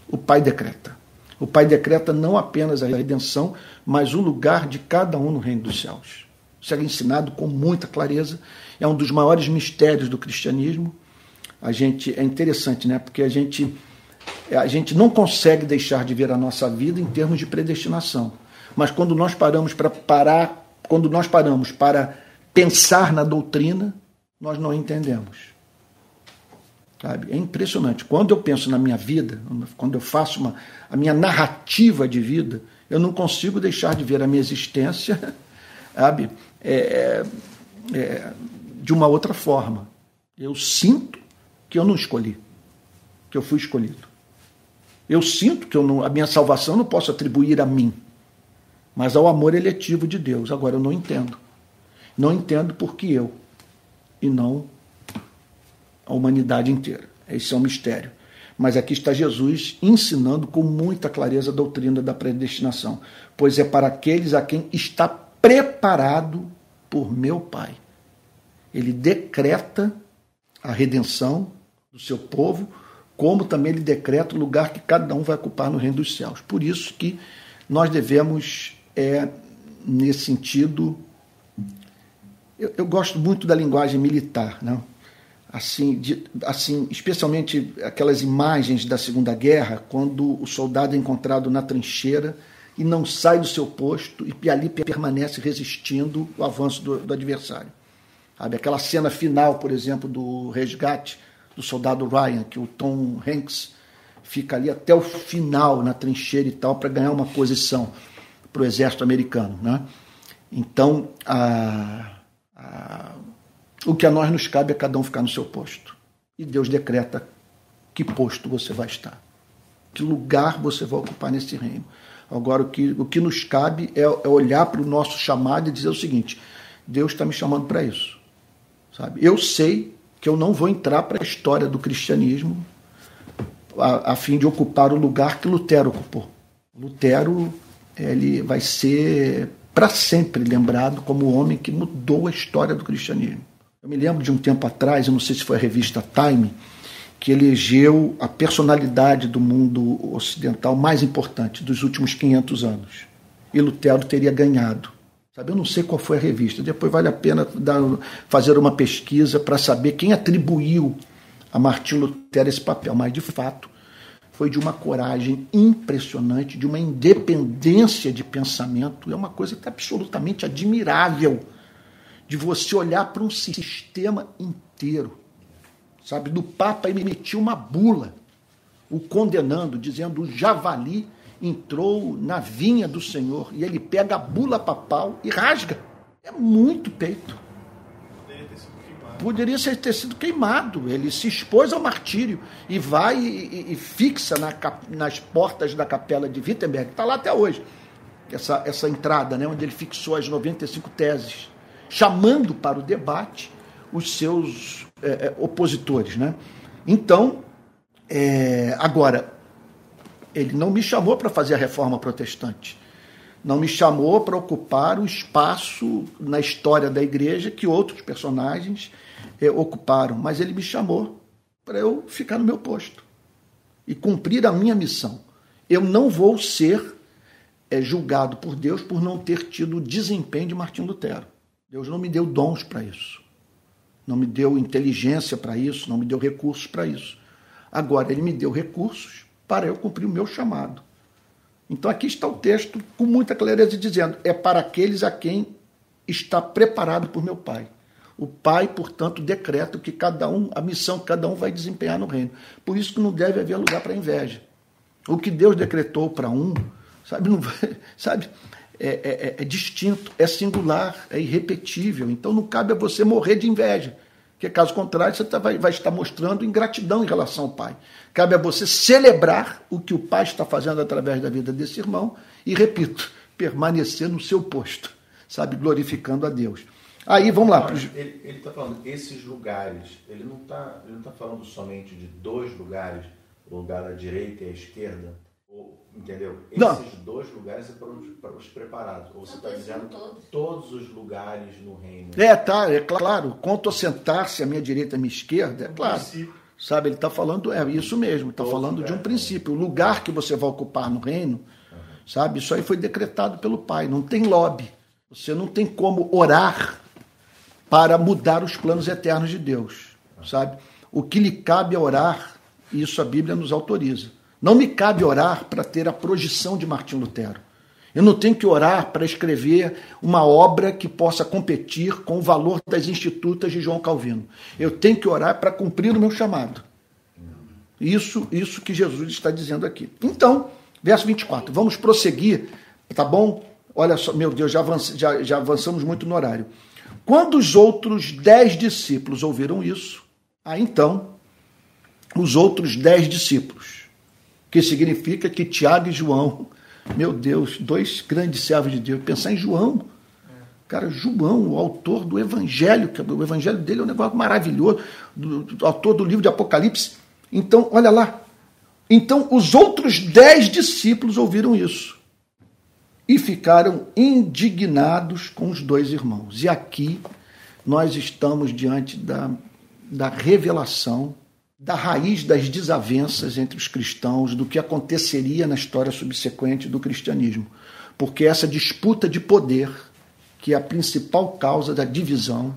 O Pai decreta. O Pai decreta não apenas a redenção, mas o lugar de cada um no reino dos céus. Isso é ensinado com muita clareza. É um dos maiores mistérios do cristianismo. A gente é interessante, né? Porque a gente a gente não consegue deixar de ver a nossa vida em termos de predestinação. Mas quando nós paramos para parar, quando nós paramos para pensar na doutrina, nós não entendemos. Sabe? É impressionante. Quando eu penso na minha vida, quando eu faço uma, a minha narrativa de vida, eu não consigo deixar de ver a minha existência sabe? É, é, é, de uma outra forma. Eu sinto que eu não escolhi, que eu fui escolhido. Eu sinto que eu não, a minha salvação não posso atribuir a mim, mas ao amor eletivo de Deus. Agora eu não entendo. Não entendo porque eu, e não a humanidade inteira. Esse é um mistério. Mas aqui está Jesus ensinando com muita clareza a doutrina da predestinação, pois é para aqueles a quem está preparado por meu Pai. Ele decreta a redenção do seu povo, como também ele decreta o lugar que cada um vai ocupar no reino dos céus. Por isso que nós devemos, é, nesse sentido, eu, eu gosto muito da linguagem militar, não? Né? Assim, de, assim, especialmente aquelas imagens da Segunda Guerra, quando o soldado é encontrado na trincheira e não sai do seu posto e ali permanece resistindo o avanço do, do adversário. Sabe? Aquela cena final, por exemplo, do resgate do soldado Ryan, que o Tom Hanks fica ali até o final na trincheira e tal para ganhar uma posição para o exército americano. Né? Então, a, a, o que a nós nos cabe é cada um ficar no seu posto. E Deus decreta que posto você vai estar, que lugar você vai ocupar nesse reino. Agora, o que, o que nos cabe é, é olhar para o nosso chamado e dizer o seguinte: Deus está me chamando para isso. Sabe? Eu sei que eu não vou entrar para a história do cristianismo a, a, fim de ocupar o lugar que Lutero ocupou. Lutero ele vai ser para sempre lembrado como o homem que mudou a história do cristianismo. Eu me lembro de um tempo atrás, eu não sei se foi a revista Time, que elegeu a personalidade do mundo ocidental mais importante dos últimos 500 anos. E Lutero teria ganhado. Sabe, eu não sei qual foi a revista. Depois vale a pena dar, fazer uma pesquisa para saber quem atribuiu a Martinho Lutero esse papel. Mas, de fato, foi de uma coragem impressionante, de uma independência de pensamento. É uma coisa que é absolutamente admirável de você olhar para um sistema inteiro sabe? Do Papa emitiu uma bula, o condenando, dizendo: o javali entrou na vinha do Senhor e ele pega a bula papal e rasga. É muito peito. Poderia ter sido queimado. Ele se expôs ao martírio e vai e, e fixa na, nas portas da capela de Wittenberg, está lá até hoje, essa, essa entrada, né, onde ele fixou as 95 teses, chamando para o debate os seus é, é, opositores. Né? Então, é, agora, ele não me chamou para fazer a reforma protestante. Não me chamou para ocupar o espaço na história da igreja que outros personagens é, ocuparam, mas ele me chamou para eu ficar no meu posto e cumprir a minha missão. Eu não vou ser é, julgado por Deus por não ter tido o desempenho de Martim Lutero. Deus não me deu dons para isso não me deu inteligência para isso, não me deu recursos para isso. Agora, ele me deu recursos para eu cumprir o meu chamado. Então, aqui está o texto com muita clareza dizendo: é para aqueles a quem está preparado por meu Pai. O Pai, portanto, decreta que cada um, a missão que cada um vai desempenhar no reino. Por isso que não deve haver lugar para inveja. O que Deus decretou para um, sabe, não sabe, é, é, é, é, distinto, é singular, é irrepetível. Então não cabe a você morrer de inveja, porque caso contrário você tá, vai, vai estar mostrando ingratidão em relação ao pai. Cabe a você celebrar o que o pai está fazendo através da vida desse irmão e, repito, permanecer no seu posto, sabe, glorificando a Deus. Aí vamos lá. Ele está falando esses lugares, ele não está tá falando somente de dois lugares, o lugar à direita e à esquerda Entendeu? Não. Esses dois lugares é para os, para os preparados. Ou você está dizendo todos. todos os lugares no reino. É, tá, é claro. Quanto a sentar-se à minha direita e à minha esquerda, é claro. Sabe, ele está falando, é isso mesmo, está falando de um princípio. O lugar que você vai ocupar no reino, uhum. sabe, isso aí foi decretado pelo Pai. Não tem lobby. Você não tem como orar para mudar os planos eternos de Deus, sabe? O que lhe cabe é orar, e isso a Bíblia nos autoriza não me cabe orar para ter a projeção de Martim Lutero. Eu não tenho que orar para escrever uma obra que possa competir com o valor das institutas de João Calvino. Eu tenho que orar para cumprir o meu chamado. Isso, isso que Jesus está dizendo aqui. Então, verso 24, vamos prosseguir, tá bom? Olha só, meu Deus, já, já, já avançamos muito no horário. Quando os outros dez discípulos ouviram isso, aí então, os outros dez discípulos que significa que Tiago e João, meu Deus, dois grandes servos de Deus, pensar em João. Cara, João, o autor do Evangelho, que o Evangelho dele é um negócio maravilhoso, do, do autor do livro de Apocalipse. Então, olha lá. Então, os outros dez discípulos ouviram isso e ficaram indignados com os dois irmãos. E aqui nós estamos diante da, da revelação da raiz das desavenças entre os cristãos, do que aconteceria na história subsequente do cristianismo. Porque essa disputa de poder, que é a principal causa da divisão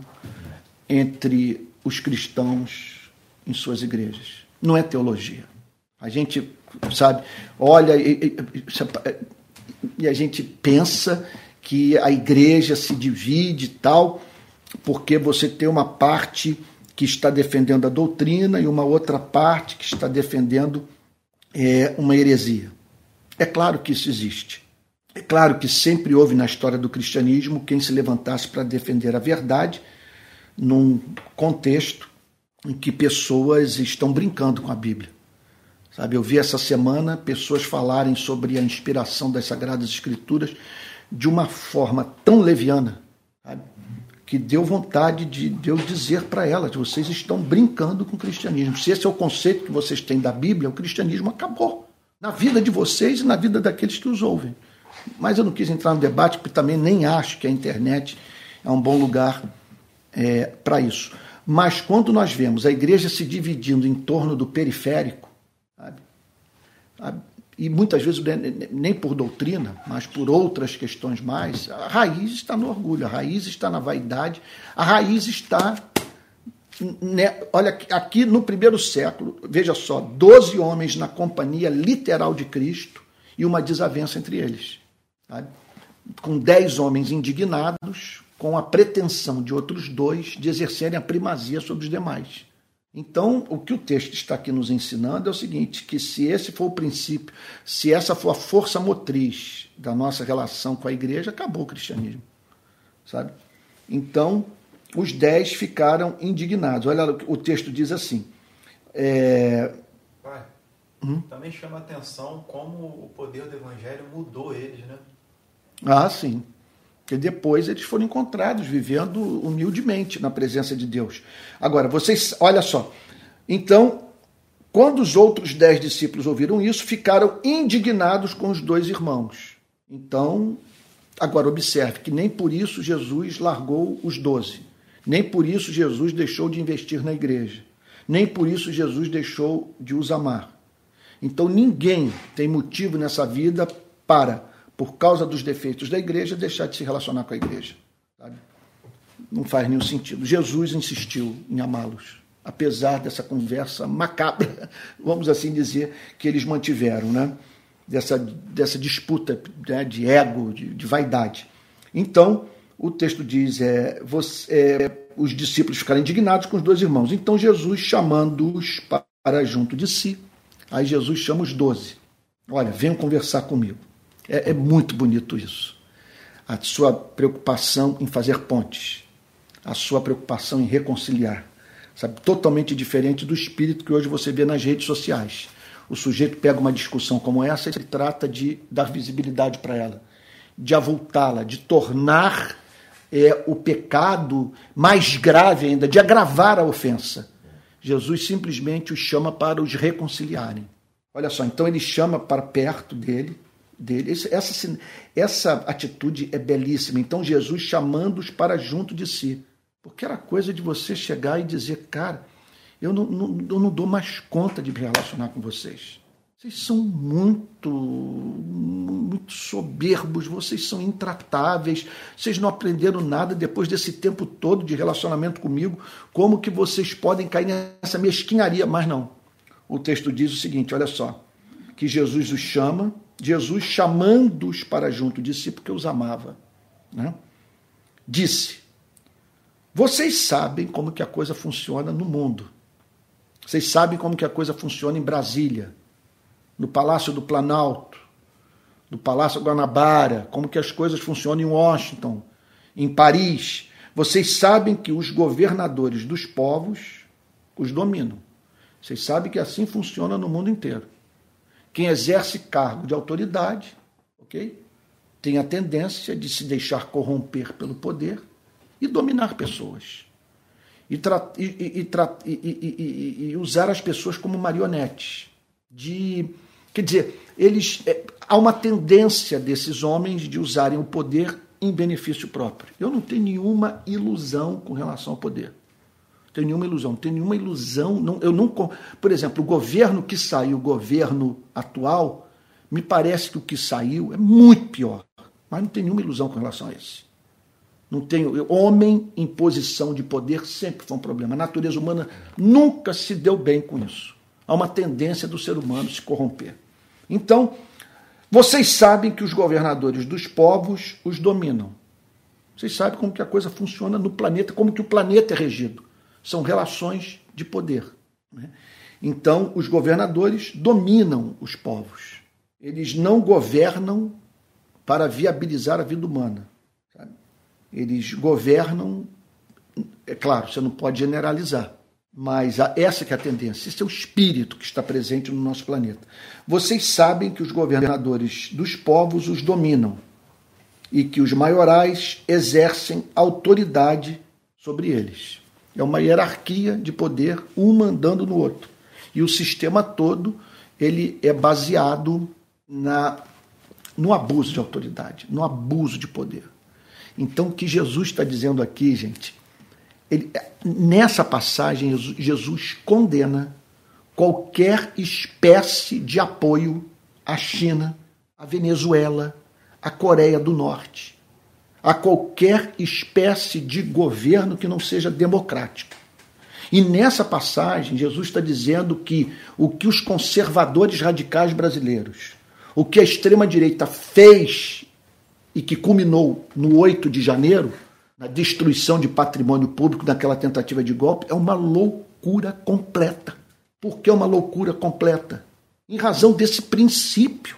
entre os cristãos em suas igrejas. Não é teologia. A gente, sabe, olha e, e, e a gente pensa que a igreja se divide e tal, porque você tem uma parte que está defendendo a doutrina e uma outra parte que está defendendo é, uma heresia. É claro que isso existe. É claro que sempre houve na história do cristianismo quem se levantasse para defender a verdade num contexto em que pessoas estão brincando com a Bíblia. Sabe, eu vi essa semana pessoas falarem sobre a inspiração das Sagradas Escrituras de uma forma tão leviana, sabe, que deu vontade de Deus dizer para elas: vocês estão brincando com o cristianismo. Se esse é o conceito que vocês têm da Bíblia, o cristianismo acabou na vida de vocês e na vida daqueles que os ouvem. Mas eu não quis entrar no debate, porque também nem acho que a internet é um bom lugar é, para isso. Mas quando nós vemos a igreja se dividindo em torno do periférico, sabe? E muitas vezes nem por doutrina, mas por outras questões mais, a raiz está no orgulho, a raiz está na vaidade, a raiz está. Né, olha, aqui no primeiro século, veja só, 12 homens na companhia literal de Cristo e uma desavença entre eles. Com 10 homens indignados, com a pretensão de outros dois de exercerem a primazia sobre os demais. Então, o que o texto está aqui nos ensinando é o seguinte: que se esse for o princípio, se essa for a força motriz da nossa relação com a igreja, acabou o cristianismo. Sabe? Então, os dez ficaram indignados. Olha, o texto diz assim. É... Pai, hum? também chama a atenção como o poder do evangelho mudou eles, né? Ah, sim. Porque depois eles foram encontrados vivendo humildemente na presença de Deus. Agora, vocês, olha só. Então, quando os outros dez discípulos ouviram isso, ficaram indignados com os dois irmãos. Então, agora observe que nem por isso Jesus largou os doze. Nem por isso Jesus deixou de investir na igreja. Nem por isso Jesus deixou de os amar. Então, ninguém tem motivo nessa vida para por causa dos defeitos da igreja, deixar de se relacionar com a igreja. Sabe? Não faz nenhum sentido. Jesus insistiu em amá-los, apesar dessa conversa macabra, vamos assim dizer, que eles mantiveram, né? dessa, dessa disputa né? de ego, de, de, vaidade. Então, o texto diz: é, você, é, os discípulos ficaram indignados com os dois irmãos. Então, Jesus, chamando-os para junto de si, aí Jesus chama os doze. Olha, venham conversar comigo. É, é muito bonito isso. A sua preocupação em fazer pontes, a sua preocupação em reconciliar, sabe? Totalmente diferente do espírito que hoje você vê nas redes sociais. O sujeito pega uma discussão como essa e trata de dar visibilidade para ela, de avultá-la, de tornar é, o pecado mais grave ainda, de agravar a ofensa. Jesus simplesmente os chama para os reconciliarem. Olha só, então ele chama para perto dele, dele. Essa, essa atitude é belíssima. Então, Jesus chamando-os para junto de si. Porque era coisa de você chegar e dizer, cara, eu não, não, eu não dou mais conta de me relacionar com vocês. Vocês são muito, muito soberbos, vocês são intratáveis, vocês não aprenderam nada depois desse tempo todo de relacionamento comigo. Como que vocês podem cair nessa mesquinharia? Mas não. O texto diz o seguinte: olha só, que Jesus os chama Jesus chamando-os para junto de si, porque os amava, né? disse: Vocês sabem como que a coisa funciona no mundo. Vocês sabem como que a coisa funciona em Brasília, no Palácio do Planalto, no Palácio Guanabara, como que as coisas funcionam em Washington, em Paris. Vocês sabem que os governadores dos povos os dominam. Vocês sabem que assim funciona no mundo inteiro. Quem exerce cargo de autoridade, ok? Tem a tendência de se deixar corromper pelo poder e dominar pessoas. E, e, e, e usar as pessoas como marionetes. De, quer dizer, eles é, há uma tendência desses homens de usarem o poder em benefício próprio. Eu não tenho nenhuma ilusão com relação ao poder tenho nenhuma ilusão, tenho nenhuma ilusão. Não, eu não, por exemplo, o governo que saiu, o governo atual, me parece que o que saiu é muito pior. Mas não tenho nenhuma ilusão com relação a esse. Não tem homem em posição de poder sempre foi um problema. A natureza humana nunca se deu bem com isso. Há uma tendência do ser humano se corromper. Então, vocês sabem que os governadores dos povos os dominam. Vocês sabem como que a coisa funciona no planeta, como que o planeta é regido. São relações de poder. Né? Então, os governadores dominam os povos. Eles não governam para viabilizar a vida humana. Sabe? Eles governam, é claro, você não pode generalizar, mas essa que é a tendência, esse é o espírito que está presente no nosso planeta. Vocês sabem que os governadores dos povos os dominam e que os maiorais exercem autoridade sobre eles. É uma hierarquia de poder, um mandando no outro. E o sistema todo ele é baseado na no abuso de autoridade, no abuso de poder. Então, o que Jesus está dizendo aqui, gente, ele, nessa passagem, Jesus condena qualquer espécie de apoio à China, à Venezuela, à Coreia do Norte, a qualquer espécie de governo que não seja democrático. E nessa passagem, Jesus está dizendo que o que os conservadores radicais brasileiros, o que a extrema-direita fez e que culminou no 8 de janeiro, na destruição de patrimônio público, naquela tentativa de golpe, é uma loucura completa. Por que uma loucura completa? Em razão desse princípio,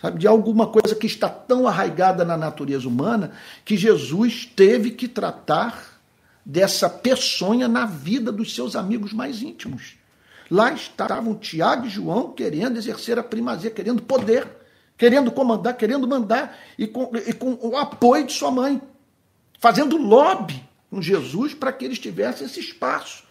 sabe, de alguma coisa que está tão arraigada na natureza humana que Jesus teve que tratar dessa peçonha na vida dos seus amigos mais íntimos. Lá estavam Tiago e João querendo exercer a primazia, querendo poder, querendo comandar, querendo mandar, e com, e com o apoio de sua mãe, fazendo lobby com Jesus para que eles tivessem esse espaço,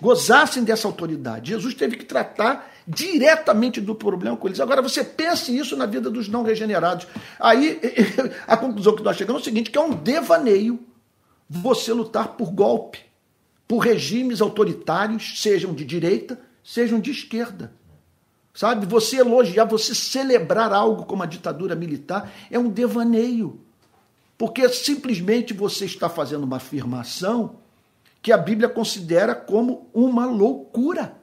gozassem dessa autoridade. Jesus teve que tratar diretamente do problema com eles. Agora, você pense isso na vida dos não regenerados. Aí, a conclusão que nós chegamos é o seguinte, que é um devaneio você lutar por golpe por regimes autoritários, sejam de direita, sejam de esquerda. Sabe? Você elogiar, você celebrar algo como a ditadura militar é um devaneio. Porque simplesmente você está fazendo uma afirmação que a Bíblia considera como uma loucura.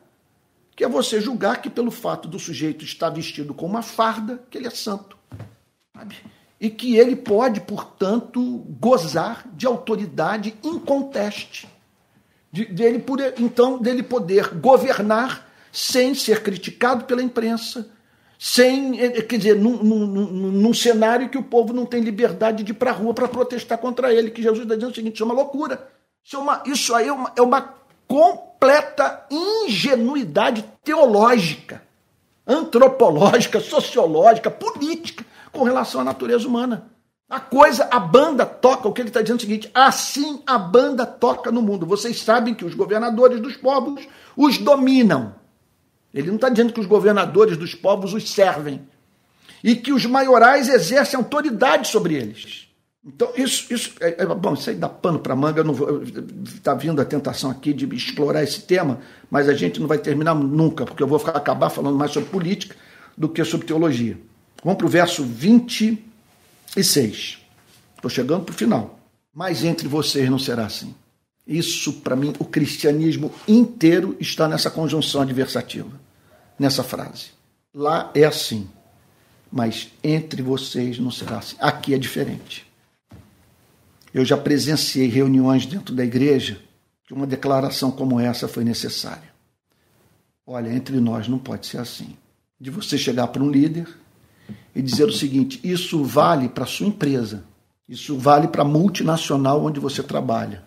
Que é você julgar que pelo fato do sujeito estar vestido com uma farda, que ele é santo. Sabe? E que ele pode, portanto, gozar de autoridade inconteste de, dele por, então dele poder governar sem ser criticado pela imprensa, sem, eh, quer dizer, num, num, num, cenário que o povo não tem liberdade de ir para a rua para protestar contra ele, que Jesus está dizendo o seguinte, isso é uma loucura. Isso, é uma, isso aí é uma, é uma completa ingenuidade teológica, antropológica, sociológica, política com relação à natureza humana. A coisa, a banda toca, o que ele está dizendo é o seguinte: assim a banda toca no mundo. Vocês sabem que os governadores dos povos os dominam. Ele não está dizendo que os governadores dos povos os servem. E que os maiorais exercem autoridade sobre eles. Então, isso, isso é, é bom, isso aí dá pano para manga. Está vindo a tentação aqui de explorar esse tema, mas a gente não vai terminar nunca, porque eu vou ficar, acabar falando mais sobre política do que sobre teologia. Vamos para o verso 20 e 6. Estou chegando para o final. Mas entre vocês não será assim. Isso, para mim, o cristianismo inteiro está nessa conjunção adversativa, nessa frase. Lá é assim, mas entre vocês não será assim. Aqui é diferente. Eu já presenciei reuniões dentro da igreja que uma declaração como essa foi necessária. Olha, entre nós não pode ser assim. De você chegar para um líder e dizer o seguinte: isso vale para a sua empresa, isso vale para a multinacional onde você trabalha,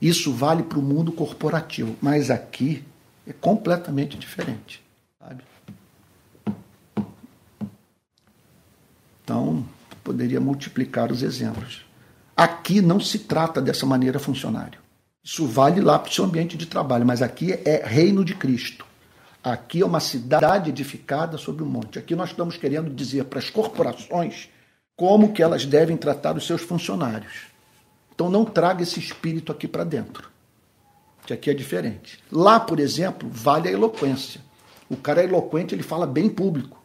isso vale para o mundo corporativo, mas aqui é completamente diferente. Sabe? Então, poderia multiplicar os exemplos. Aqui não se trata dessa maneira funcionário. Isso vale lá para o seu ambiente de trabalho, mas aqui é reino de Cristo. Aqui é uma cidade edificada sobre um monte. Aqui nós estamos querendo dizer para as corporações como que elas devem tratar os seus funcionários. Então não traga esse espírito aqui para dentro, que aqui é diferente. Lá, por exemplo, vale a eloquência. O cara é eloquente, ele fala bem público.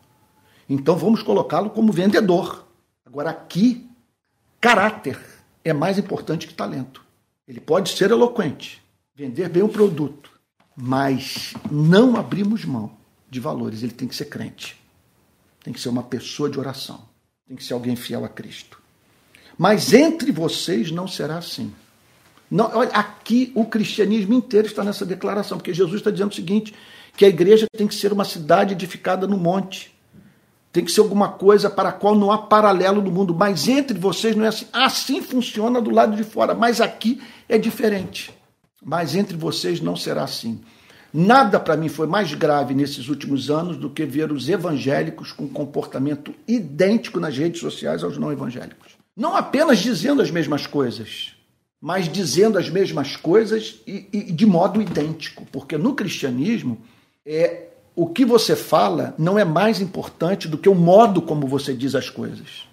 Então vamos colocá-lo como vendedor. Agora aqui, caráter, é mais importante que talento. Ele pode ser eloquente, vender bem o produto, mas não abrimos mão de valores. Ele tem que ser crente, tem que ser uma pessoa de oração, tem que ser alguém fiel a Cristo. Mas entre vocês não será assim. Não, olha, aqui o cristianismo inteiro está nessa declaração, porque Jesus está dizendo o seguinte: que a igreja tem que ser uma cidade edificada no monte. Tem que ser alguma coisa para a qual não há paralelo no mundo. Mas entre vocês não é assim. Assim funciona do lado de fora, mas aqui é diferente. Mas entre vocês não será assim. Nada para mim foi mais grave nesses últimos anos do que ver os evangélicos com comportamento idêntico nas redes sociais aos não evangélicos. Não apenas dizendo as mesmas coisas, mas dizendo as mesmas coisas e, e de modo idêntico. Porque no cristianismo é o que você fala não é mais importante do que o modo como você diz as coisas.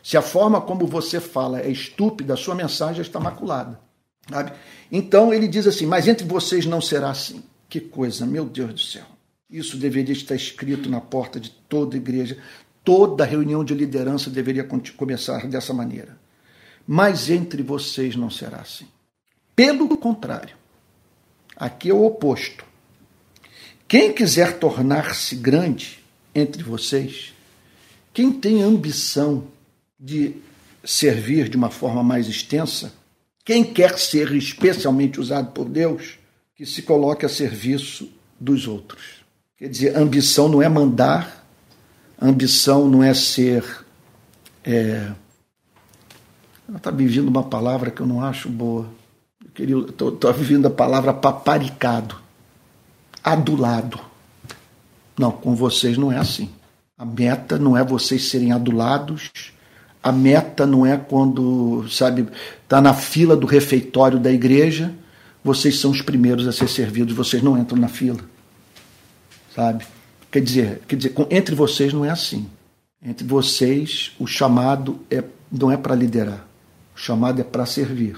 Se a forma como você fala é estúpida, a sua mensagem está maculada. Sabe? Então ele diz assim: Mas entre vocês não será assim. Que coisa, meu Deus do céu. Isso deveria estar escrito na porta de toda igreja. Toda reunião de liderança deveria começar dessa maneira. Mas entre vocês não será assim. Pelo contrário, aqui é o oposto. Quem quiser tornar-se grande entre vocês, quem tem ambição de servir de uma forma mais extensa, quem quer ser especialmente usado por Deus, que se coloque a serviço dos outros. Quer dizer, ambição não é mandar, ambição não é ser. É... Está me vindo uma palavra que eu não acho boa. Estou vivendo a palavra paparicado adulado. Não, com vocês não é assim. A meta não é vocês serem adulados. A meta não é quando, sabe, está na fila do refeitório da igreja, vocês são os primeiros a ser servidos, vocês não entram na fila. Sabe? Quer dizer, quer dizer, entre vocês não é assim. Entre vocês, o chamado é, não é para liderar. O chamado é para servir.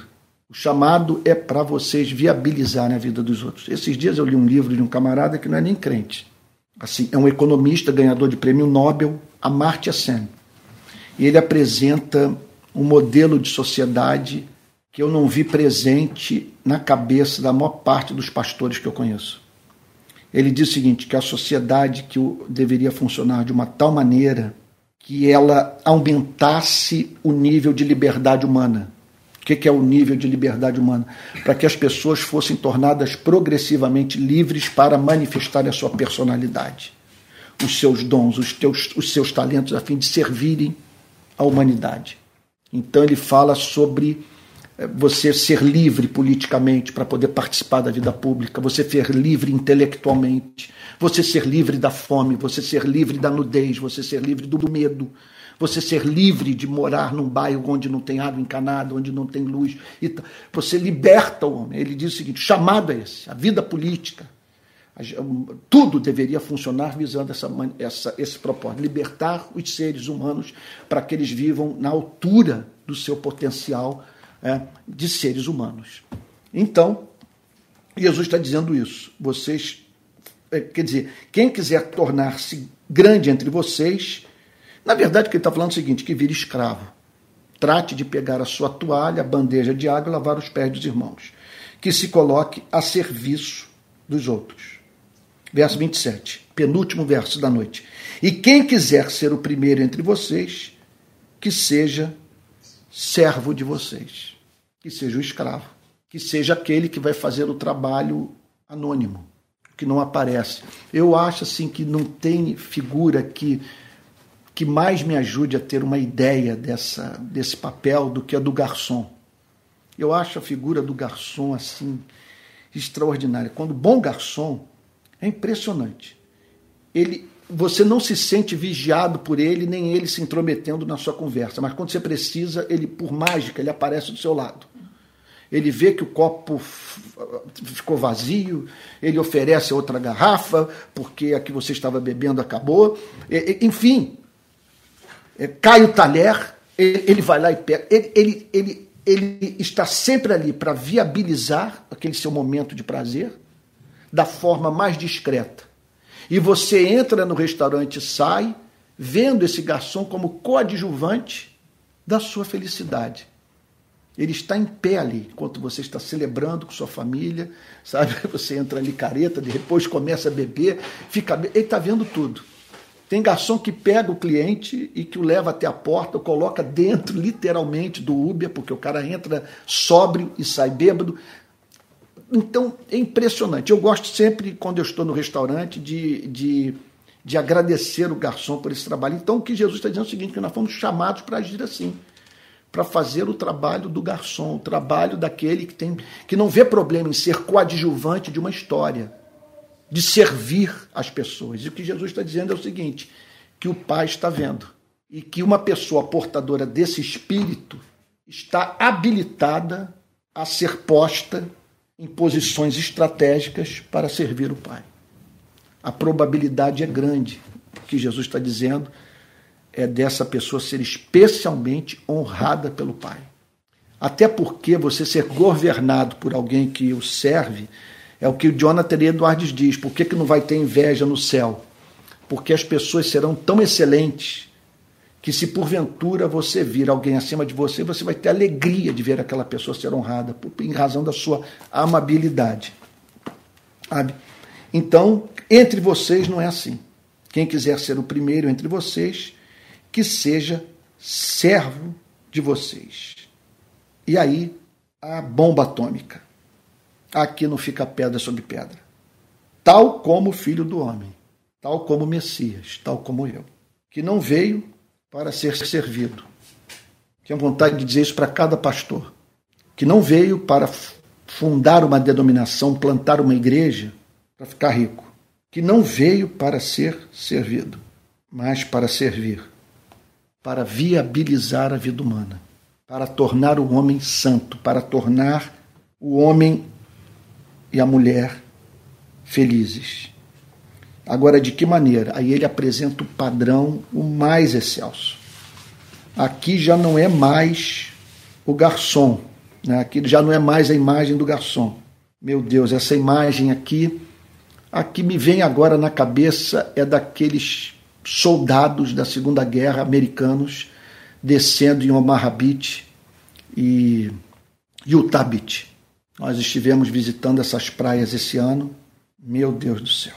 O chamado é para vocês viabilizarem a vida dos outros. Esses dias eu li um livro de um camarada que não é nem crente. Assim, é um economista ganhador de prêmio Nobel, Amartya Sen. E ele apresenta um modelo de sociedade que eu não vi presente na cabeça da maior parte dos pastores que eu conheço. Ele diz o seguinte, que a sociedade que deveria funcionar de uma tal maneira que ela aumentasse o nível de liberdade humana o que é o nível de liberdade humana? Para que as pessoas fossem tornadas progressivamente livres para manifestar a sua personalidade, os seus dons, os, teus, os seus talentos, a fim de servirem à humanidade. Então ele fala sobre eh, você ser livre politicamente para poder participar da vida pública, você ser livre intelectualmente, você ser livre da fome, você ser livre da nudez, você ser livre do medo, você ser livre de morar num bairro onde não tem água encanada, onde não tem luz. Você liberta o homem. Ele diz o seguinte: chamado é esse, a vida política. Tudo deveria funcionar visando essa, essa, esse propósito, libertar os seres humanos para que eles vivam na altura do seu potencial é, de seres humanos. Então, Jesus está dizendo isso. Vocês, é, quer dizer, quem quiser tornar-se grande entre vocês, na verdade, o que ele está falando é o seguinte: que vire escravo. Trate de pegar a sua toalha, a bandeja de água e lavar os pés dos irmãos. Que se coloque a serviço dos outros. Verso 27, penúltimo verso da noite. E quem quiser ser o primeiro entre vocês, que seja servo de vocês, que seja o escravo, que seja aquele que vai fazer o trabalho anônimo, que não aparece. Eu acho assim que não tem figura que que mais me ajude a ter uma ideia dessa, desse papel do que a do garçom. Eu acho a figura do garçom assim extraordinária. Quando bom garçom é impressionante. Ele, você não se sente vigiado por ele, nem ele se intrometendo na sua conversa, mas quando você precisa, ele por mágica, ele aparece do seu lado. Ele vê que o copo ficou vazio, ele oferece outra garrafa, porque a que você estava bebendo acabou. Enfim, é, cai o talher, ele, ele, vai lá e pega. Ele, ele, ele, ele está sempre ali para viabilizar aquele seu momento de prazer da forma mais discreta. E você entra no restaurante sai vendo esse garçom como coadjuvante da sua felicidade. Ele está em pé ali, enquanto você está celebrando com sua família, sabe? Você entra ali careta, depois começa a beber, fica, ele está vendo tudo. Tem garçom que pega o cliente e que o leva até a porta, coloca dentro, literalmente, do Uber, porque o cara entra sóbrio e sai bêbado. Então, é impressionante. Eu gosto sempre, quando eu estou no restaurante, de, de, de agradecer o garçom por esse trabalho. Então, o que Jesus está dizendo é o seguinte, que nós fomos chamados para agir assim para fazer o trabalho do garçom, o trabalho daquele que tem que não vê problema em ser coadjuvante de uma história, de servir as pessoas. E o que Jesus está dizendo é o seguinte: que o Pai está vendo e que uma pessoa portadora desse espírito está habilitada a ser posta em posições estratégicas para servir o Pai. A probabilidade é grande, o que Jesus está dizendo é dessa pessoa ser especialmente honrada pelo Pai. Até porque você ser governado por alguém que o serve é o que o Jonathan Edwards diz. Por que, que não vai ter inveja no céu? Porque as pessoas serão tão excelentes que se porventura você vir alguém acima de você, você vai ter alegria de ver aquela pessoa ser honrada em razão da sua amabilidade. Sabe? Então, entre vocês não é assim. Quem quiser ser o primeiro entre vocês, que seja servo de vocês. E aí, a bomba atômica. Aqui não fica pedra sobre pedra. Tal como o filho do homem, tal como o Messias, tal como eu, que não veio para ser servido. Tenho vontade de dizer isso para cada pastor, que não veio para fundar uma denominação, plantar uma igreja para ficar rico, que não veio para ser servido, mas para servir para viabilizar a vida humana, para tornar o homem santo, para tornar o homem e a mulher felizes. Agora, de que maneira? Aí ele apresenta o padrão o mais excelso. Aqui já não é mais o garçom, né? aqui já não é mais a imagem do garçom. Meu Deus, essa imagem aqui, a que me vem agora na cabeça é daqueles soldados da Segunda Guerra americanos descendo em Omaha Beach e Utah Beach. Nós estivemos visitando essas praias esse ano. Meu Deus do céu.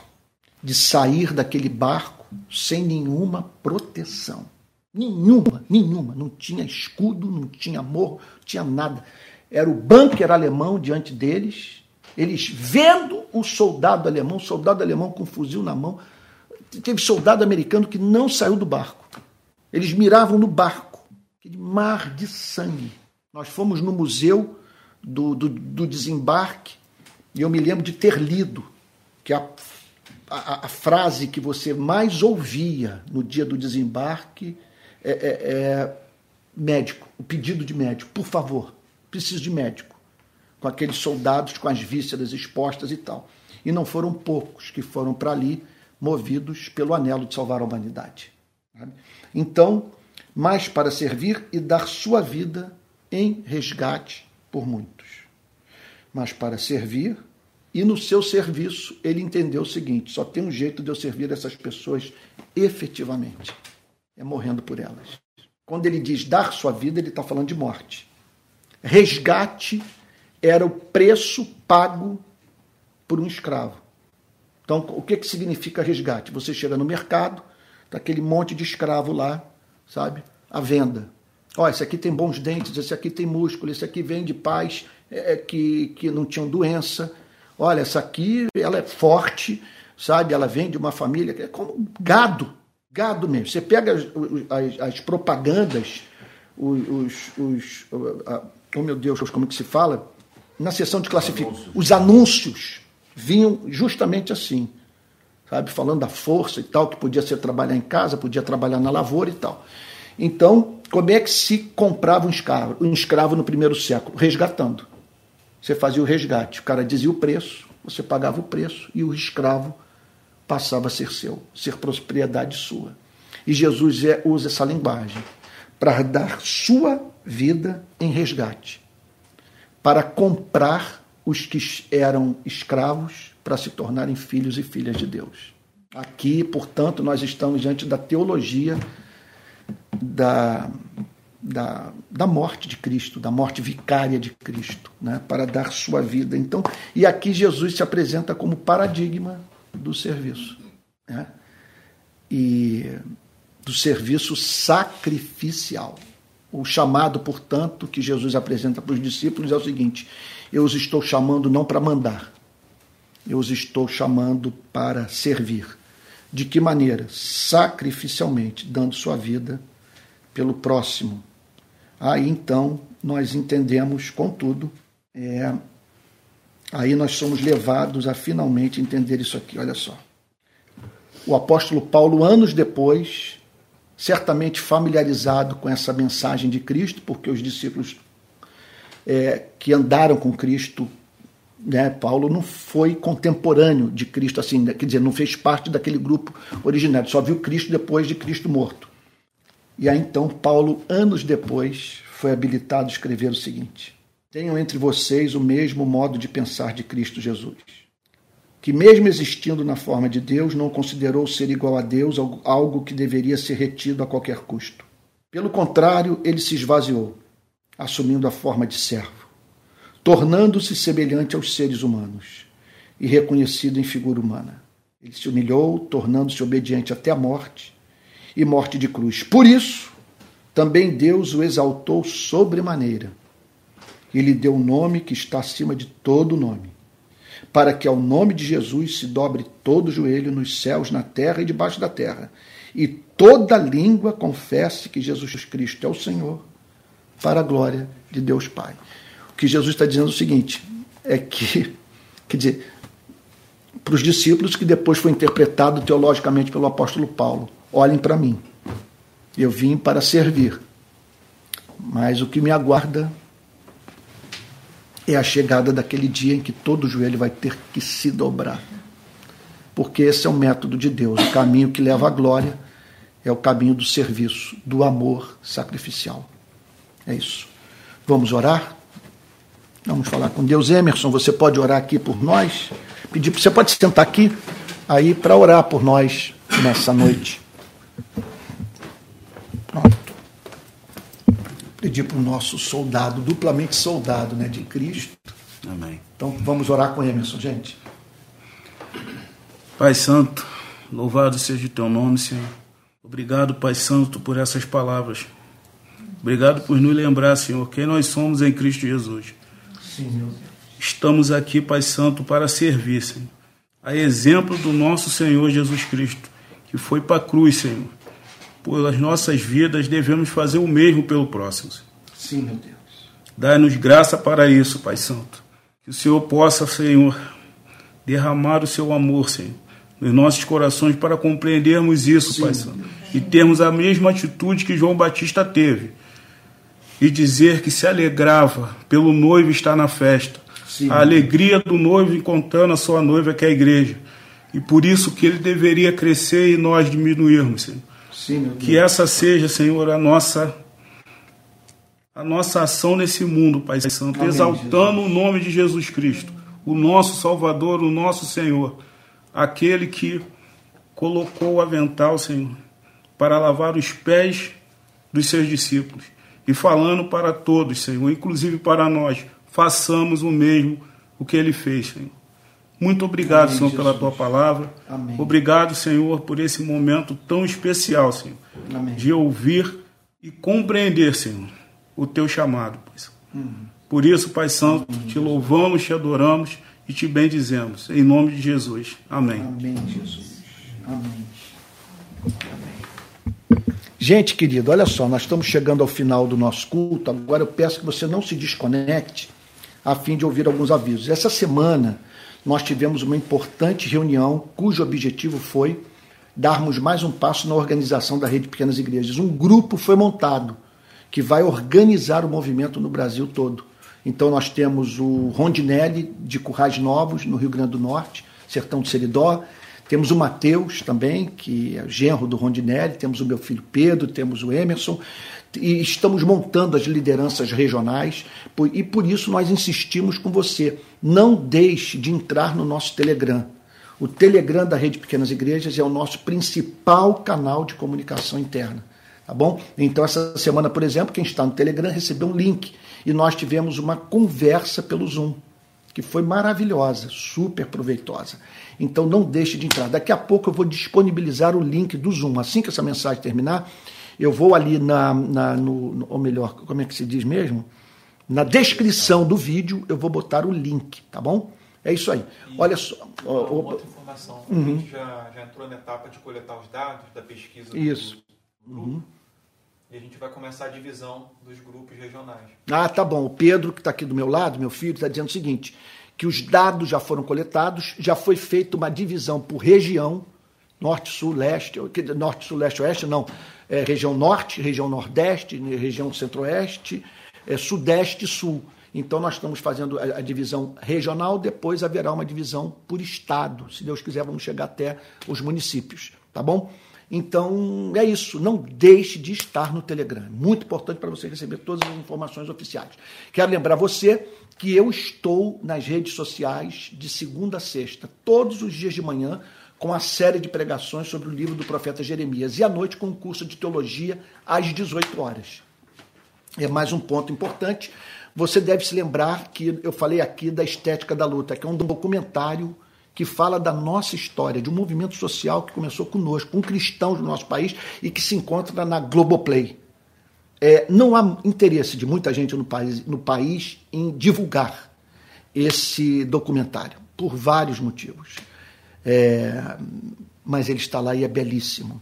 De sair daquele barco sem nenhuma proteção. Nenhuma, nenhuma. Não tinha escudo, não tinha morro, não tinha nada. Era o bunker alemão diante deles. Eles vendo o soldado alemão, soldado alemão com fuzil na mão, teve soldado americano que não saiu do barco. Eles miravam no barco, aquele mar de sangue. Nós fomos no museu do, do, do desembarque e eu me lembro de ter lido que a, a, a, frase que você mais ouvia no dia do desembarque é, é, é médico, o pedido de médico, por favor, preciso de médico. Com aqueles soldados com as vísceras expostas e tal. E não foram poucos que foram para ali movidos pelo anelo de salvar a humanidade. Então, mais para servir e dar sua vida em resgate por muitos. Mas para servir, e no seu serviço ele entendeu o seguinte: só tem um jeito de eu servir essas pessoas efetivamente, é morrendo por elas. Quando ele diz dar sua vida, ele está falando de morte. Resgate era o preço pago por um escravo. Então, o que, que significa resgate? Você chega no mercado, tá aquele monte de escravo lá, sabe? À venda. Ó, esse aqui tem bons dentes, esse aqui tem músculo, esse aqui vem de pais é, é, que, que não tinham doença. Olha, essa aqui, ela é forte, sabe? Ela vem de uma família que é como gado, gado mesmo. Você pega as, as, as propagandas, os, os, oh meu Deus, como é que se fala? Na seção de classificação, os anúncios vinham justamente assim, sabe? Falando da força e tal, que podia ser trabalhar em casa, podia trabalhar na lavoura e tal. Então, como é que se comprava um escravo, um escravo no primeiro século? Resgatando. Você fazia o resgate, o cara dizia o preço, você pagava o preço e o escravo passava a ser seu, ser propriedade sua. E Jesus é, usa essa linguagem para dar sua vida em resgate, para comprar os que eram escravos para se tornarem filhos e filhas de Deus. Aqui, portanto, nós estamos diante da teologia da, da, da morte de Cristo, da morte vicária de Cristo, né, para dar sua vida. Então, e aqui Jesus se apresenta como paradigma do serviço, né, e do serviço sacrificial. O chamado, portanto, que Jesus apresenta para os discípulos é o seguinte: eu os estou chamando não para mandar, eu os estou chamando para servir. De que maneira? Sacrificialmente, dando sua vida pelo próximo. Aí então nós entendemos, contudo, é, aí nós somos levados a finalmente entender isso aqui. Olha só. O apóstolo Paulo, anos depois, certamente familiarizado com essa mensagem de Cristo, porque os discípulos é, que andaram com Cristo, né, Paulo não foi contemporâneo de Cristo, assim, quer dizer, não fez parte daquele grupo originário, só viu Cristo depois de Cristo morto. E aí então Paulo, anos depois, foi habilitado a escrever o seguinte: Tenham entre vocês o mesmo modo de pensar de Cristo Jesus que, mesmo existindo na forma de Deus, não considerou ser igual a Deus algo que deveria ser retido a qualquer custo. Pelo contrário, ele se esvaziou, assumindo a forma de servo, tornando-se semelhante aos seres humanos e reconhecido em figura humana. Ele se humilhou, tornando-se obediente até a morte e morte de cruz. Por isso, também Deus o exaltou sobremaneira e lhe deu um nome que está acima de todo nome para que ao nome de Jesus se dobre todo joelho nos céus, na terra e debaixo da terra, e toda língua confesse que Jesus Cristo é o Senhor, para a glória de Deus Pai. O que Jesus está dizendo é o seguinte: é que, quer dizer, para os discípulos, que depois foi interpretado teologicamente pelo apóstolo Paulo: olhem para mim, eu vim para servir, mas o que me aguarda é a chegada daquele dia em que todo joelho vai ter que se dobrar. Porque esse é o método de Deus. O caminho que leva à glória é o caminho do serviço, do amor sacrificial. É isso. Vamos orar? Vamos falar com Deus. Emerson, você pode orar aqui por nós? Pedir, você pode sentar aqui aí para orar por nós nessa noite. Pedir para o nosso soldado, duplamente soldado né, de Cristo. Amém. Então vamos orar com Emerson, gente. Pai Santo, louvado seja o teu nome, Senhor. Obrigado, Pai Santo, por essas palavras. Obrigado por nos lembrar, Senhor, quem nós somos em Cristo Jesus. Sim, meu Deus. Estamos aqui, Pai Santo, para servir, Senhor. A exemplo do nosso Senhor Jesus Cristo, que foi para a cruz, Senhor pelas nossas vidas, devemos fazer o mesmo pelo próximo. Sim, meu Deus. Dai-nos graça para isso, Pai Santo. Que o Senhor possa, Senhor, derramar o seu amor, Senhor, nos nossos corações para compreendermos isso, Sim, Pai Santo. E termos a mesma atitude que João Batista teve. E dizer que se alegrava pelo noivo estar na festa. Sim, a alegria do noivo encontrando a sua noiva, que é a igreja. E por isso que ele deveria crescer e nós diminuirmos, Senhor. Sim, que essa seja, Senhor, a nossa a nossa ação nesse mundo, Pai Santo, Amém, exaltando Jesus. o nome de Jesus Cristo, o nosso Salvador, o nosso Senhor, aquele que colocou o avental, Senhor, para lavar os pés dos seus discípulos e falando para todos, Senhor, inclusive para nós, façamos o mesmo o que ele fez, Senhor. Muito obrigado, Amém, Senhor, Jesus. pela tua palavra. Amém. Obrigado, Senhor, por esse momento tão especial, Senhor, Amém. de ouvir e compreender, Senhor, o teu chamado. Uhum. Por isso, Pai Santo, te Jesus. louvamos, te adoramos e te bendizemos. Em nome de Jesus. Amém. Amém, Jesus. Amém. Amém. Gente querido, olha só, nós estamos chegando ao final do nosso culto. Agora eu peço que você não se desconecte a fim de ouvir alguns avisos. Essa semana nós tivemos uma importante reunião cujo objetivo foi darmos mais um passo na organização da rede Pequenas Igrejas. Um grupo foi montado que vai organizar o movimento no Brasil todo. Então nós temos o Rondinelli de Currais Novos, no Rio Grande do Norte, Sertão de Seridó. Temos o Matheus também, que é genro do Rondinelli. Temos o meu filho Pedro, temos o Emerson e estamos montando as lideranças regionais e por isso nós insistimos com você. Não deixe de entrar no nosso Telegram. O Telegram da Rede Pequenas Igrejas é o nosso principal canal de comunicação interna. Tá bom? Então, essa semana, por exemplo, quem está no Telegram recebeu um link e nós tivemos uma conversa pelo Zoom, que foi maravilhosa, super proveitosa. Então, não deixe de entrar. Daqui a pouco eu vou disponibilizar o link do Zoom. Assim que essa mensagem terminar, eu vou ali na, na no, ou melhor, como é que se diz mesmo? Na descrição do vídeo eu vou botar o link, tá bom? É isso aí. E Olha só. Uma outra informação. Uhum. A gente já, já entrou na etapa de coletar os dados da pesquisa. Isso. Do. Uhum. E a gente vai começar a divisão dos grupos regionais. Ah, tá bom. O Pedro, que está aqui do meu lado, meu filho, está dizendo o seguinte: que os dados já foram coletados, já foi feita uma divisão por região, norte, sul, leste, norte, sul, leste, oeste, não, é, região norte, região nordeste, região centro-oeste, é, sudeste e sul. Então, nós estamos fazendo a, a, divisão regional, depois haverá uma divisão por estado. Se Deus quiser, vamos chegar até os municípios, tá bom? Então, é isso. Não deixe de estar no Telegram. Muito importante para você receber todas as informações oficiais. Quero lembrar você que eu estou nas redes sociais de segunda a sexta, todos os dias de manhã, com a série de pregações sobre o livro do profeta Jeremias e à noite com um curso de teologia às 18 horas. É mais um ponto importante. Você deve se lembrar que eu falei aqui da Estética da Luta, que é um documentário que fala da nossa história, de um movimento social que começou conosco, com cristãos do nosso país e que se encontra na Globoplay. É, não há interesse de muita gente no país, no país em divulgar esse documentário, por vários motivos. É, mas ele está lá e é belíssimo.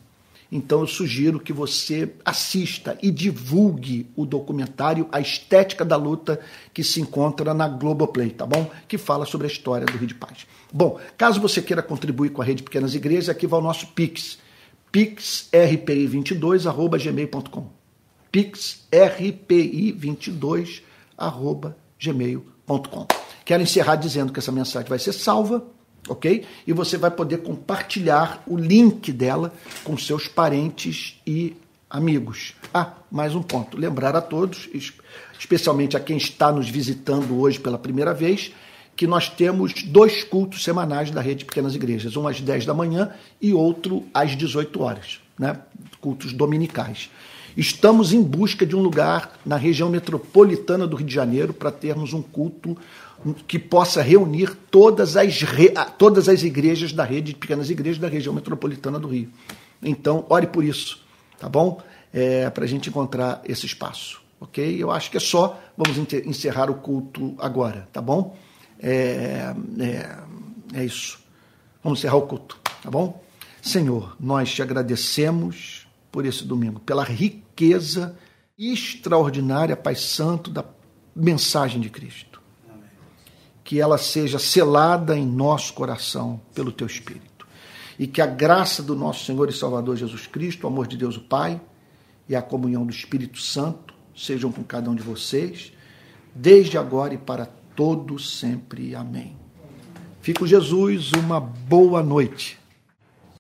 Então eu sugiro que você assista e divulgue o documentário A Estética da Luta que se encontra na Globoplay, tá bom? Que fala sobre a história do Rio de Paz. Bom, caso você queira contribuir com a Rede Pequenas Igrejas, aqui vai o nosso Pix. pixrpi22@gmail.com. pixrpi22@gmail.com. Quero encerrar dizendo que essa mensagem vai ser salva ok? E você vai poder compartilhar o link dela com seus parentes e amigos. Ah, mais um ponto. Lembrar a todos, especialmente a quem está nos visitando hoje pela primeira vez, que nós temos dois cultos semanais da rede Pequenas Igrejas, um às 10 da manhã e outro às 18 horas, né? cultos dominicais. Estamos em busca de um lugar na região metropolitana do Rio de Janeiro para termos um culto que possa reunir todas as, re... todas as igrejas da rede de pequenas igrejas da região metropolitana do Rio. Então, ore por isso, tá bom? É, para a gente encontrar esse espaço, ok? Eu acho que é só. Vamos encerrar o culto agora, tá bom? É, é, é isso. Vamos encerrar o culto, tá bom? Senhor, nós te agradecemos por esse domingo, pela riqueza extraordinária, Pai Santo, da mensagem de Cristo que ela seja selada em nosso coração pelo teu Espírito. E que a graça do nosso Senhor e Salvador Jesus Cristo, o amor de Deus o Pai e a comunhão do Espírito Santo sejam com cada um de vocês, desde agora e para todo sempre. Amém. Fico Jesus, uma boa noite.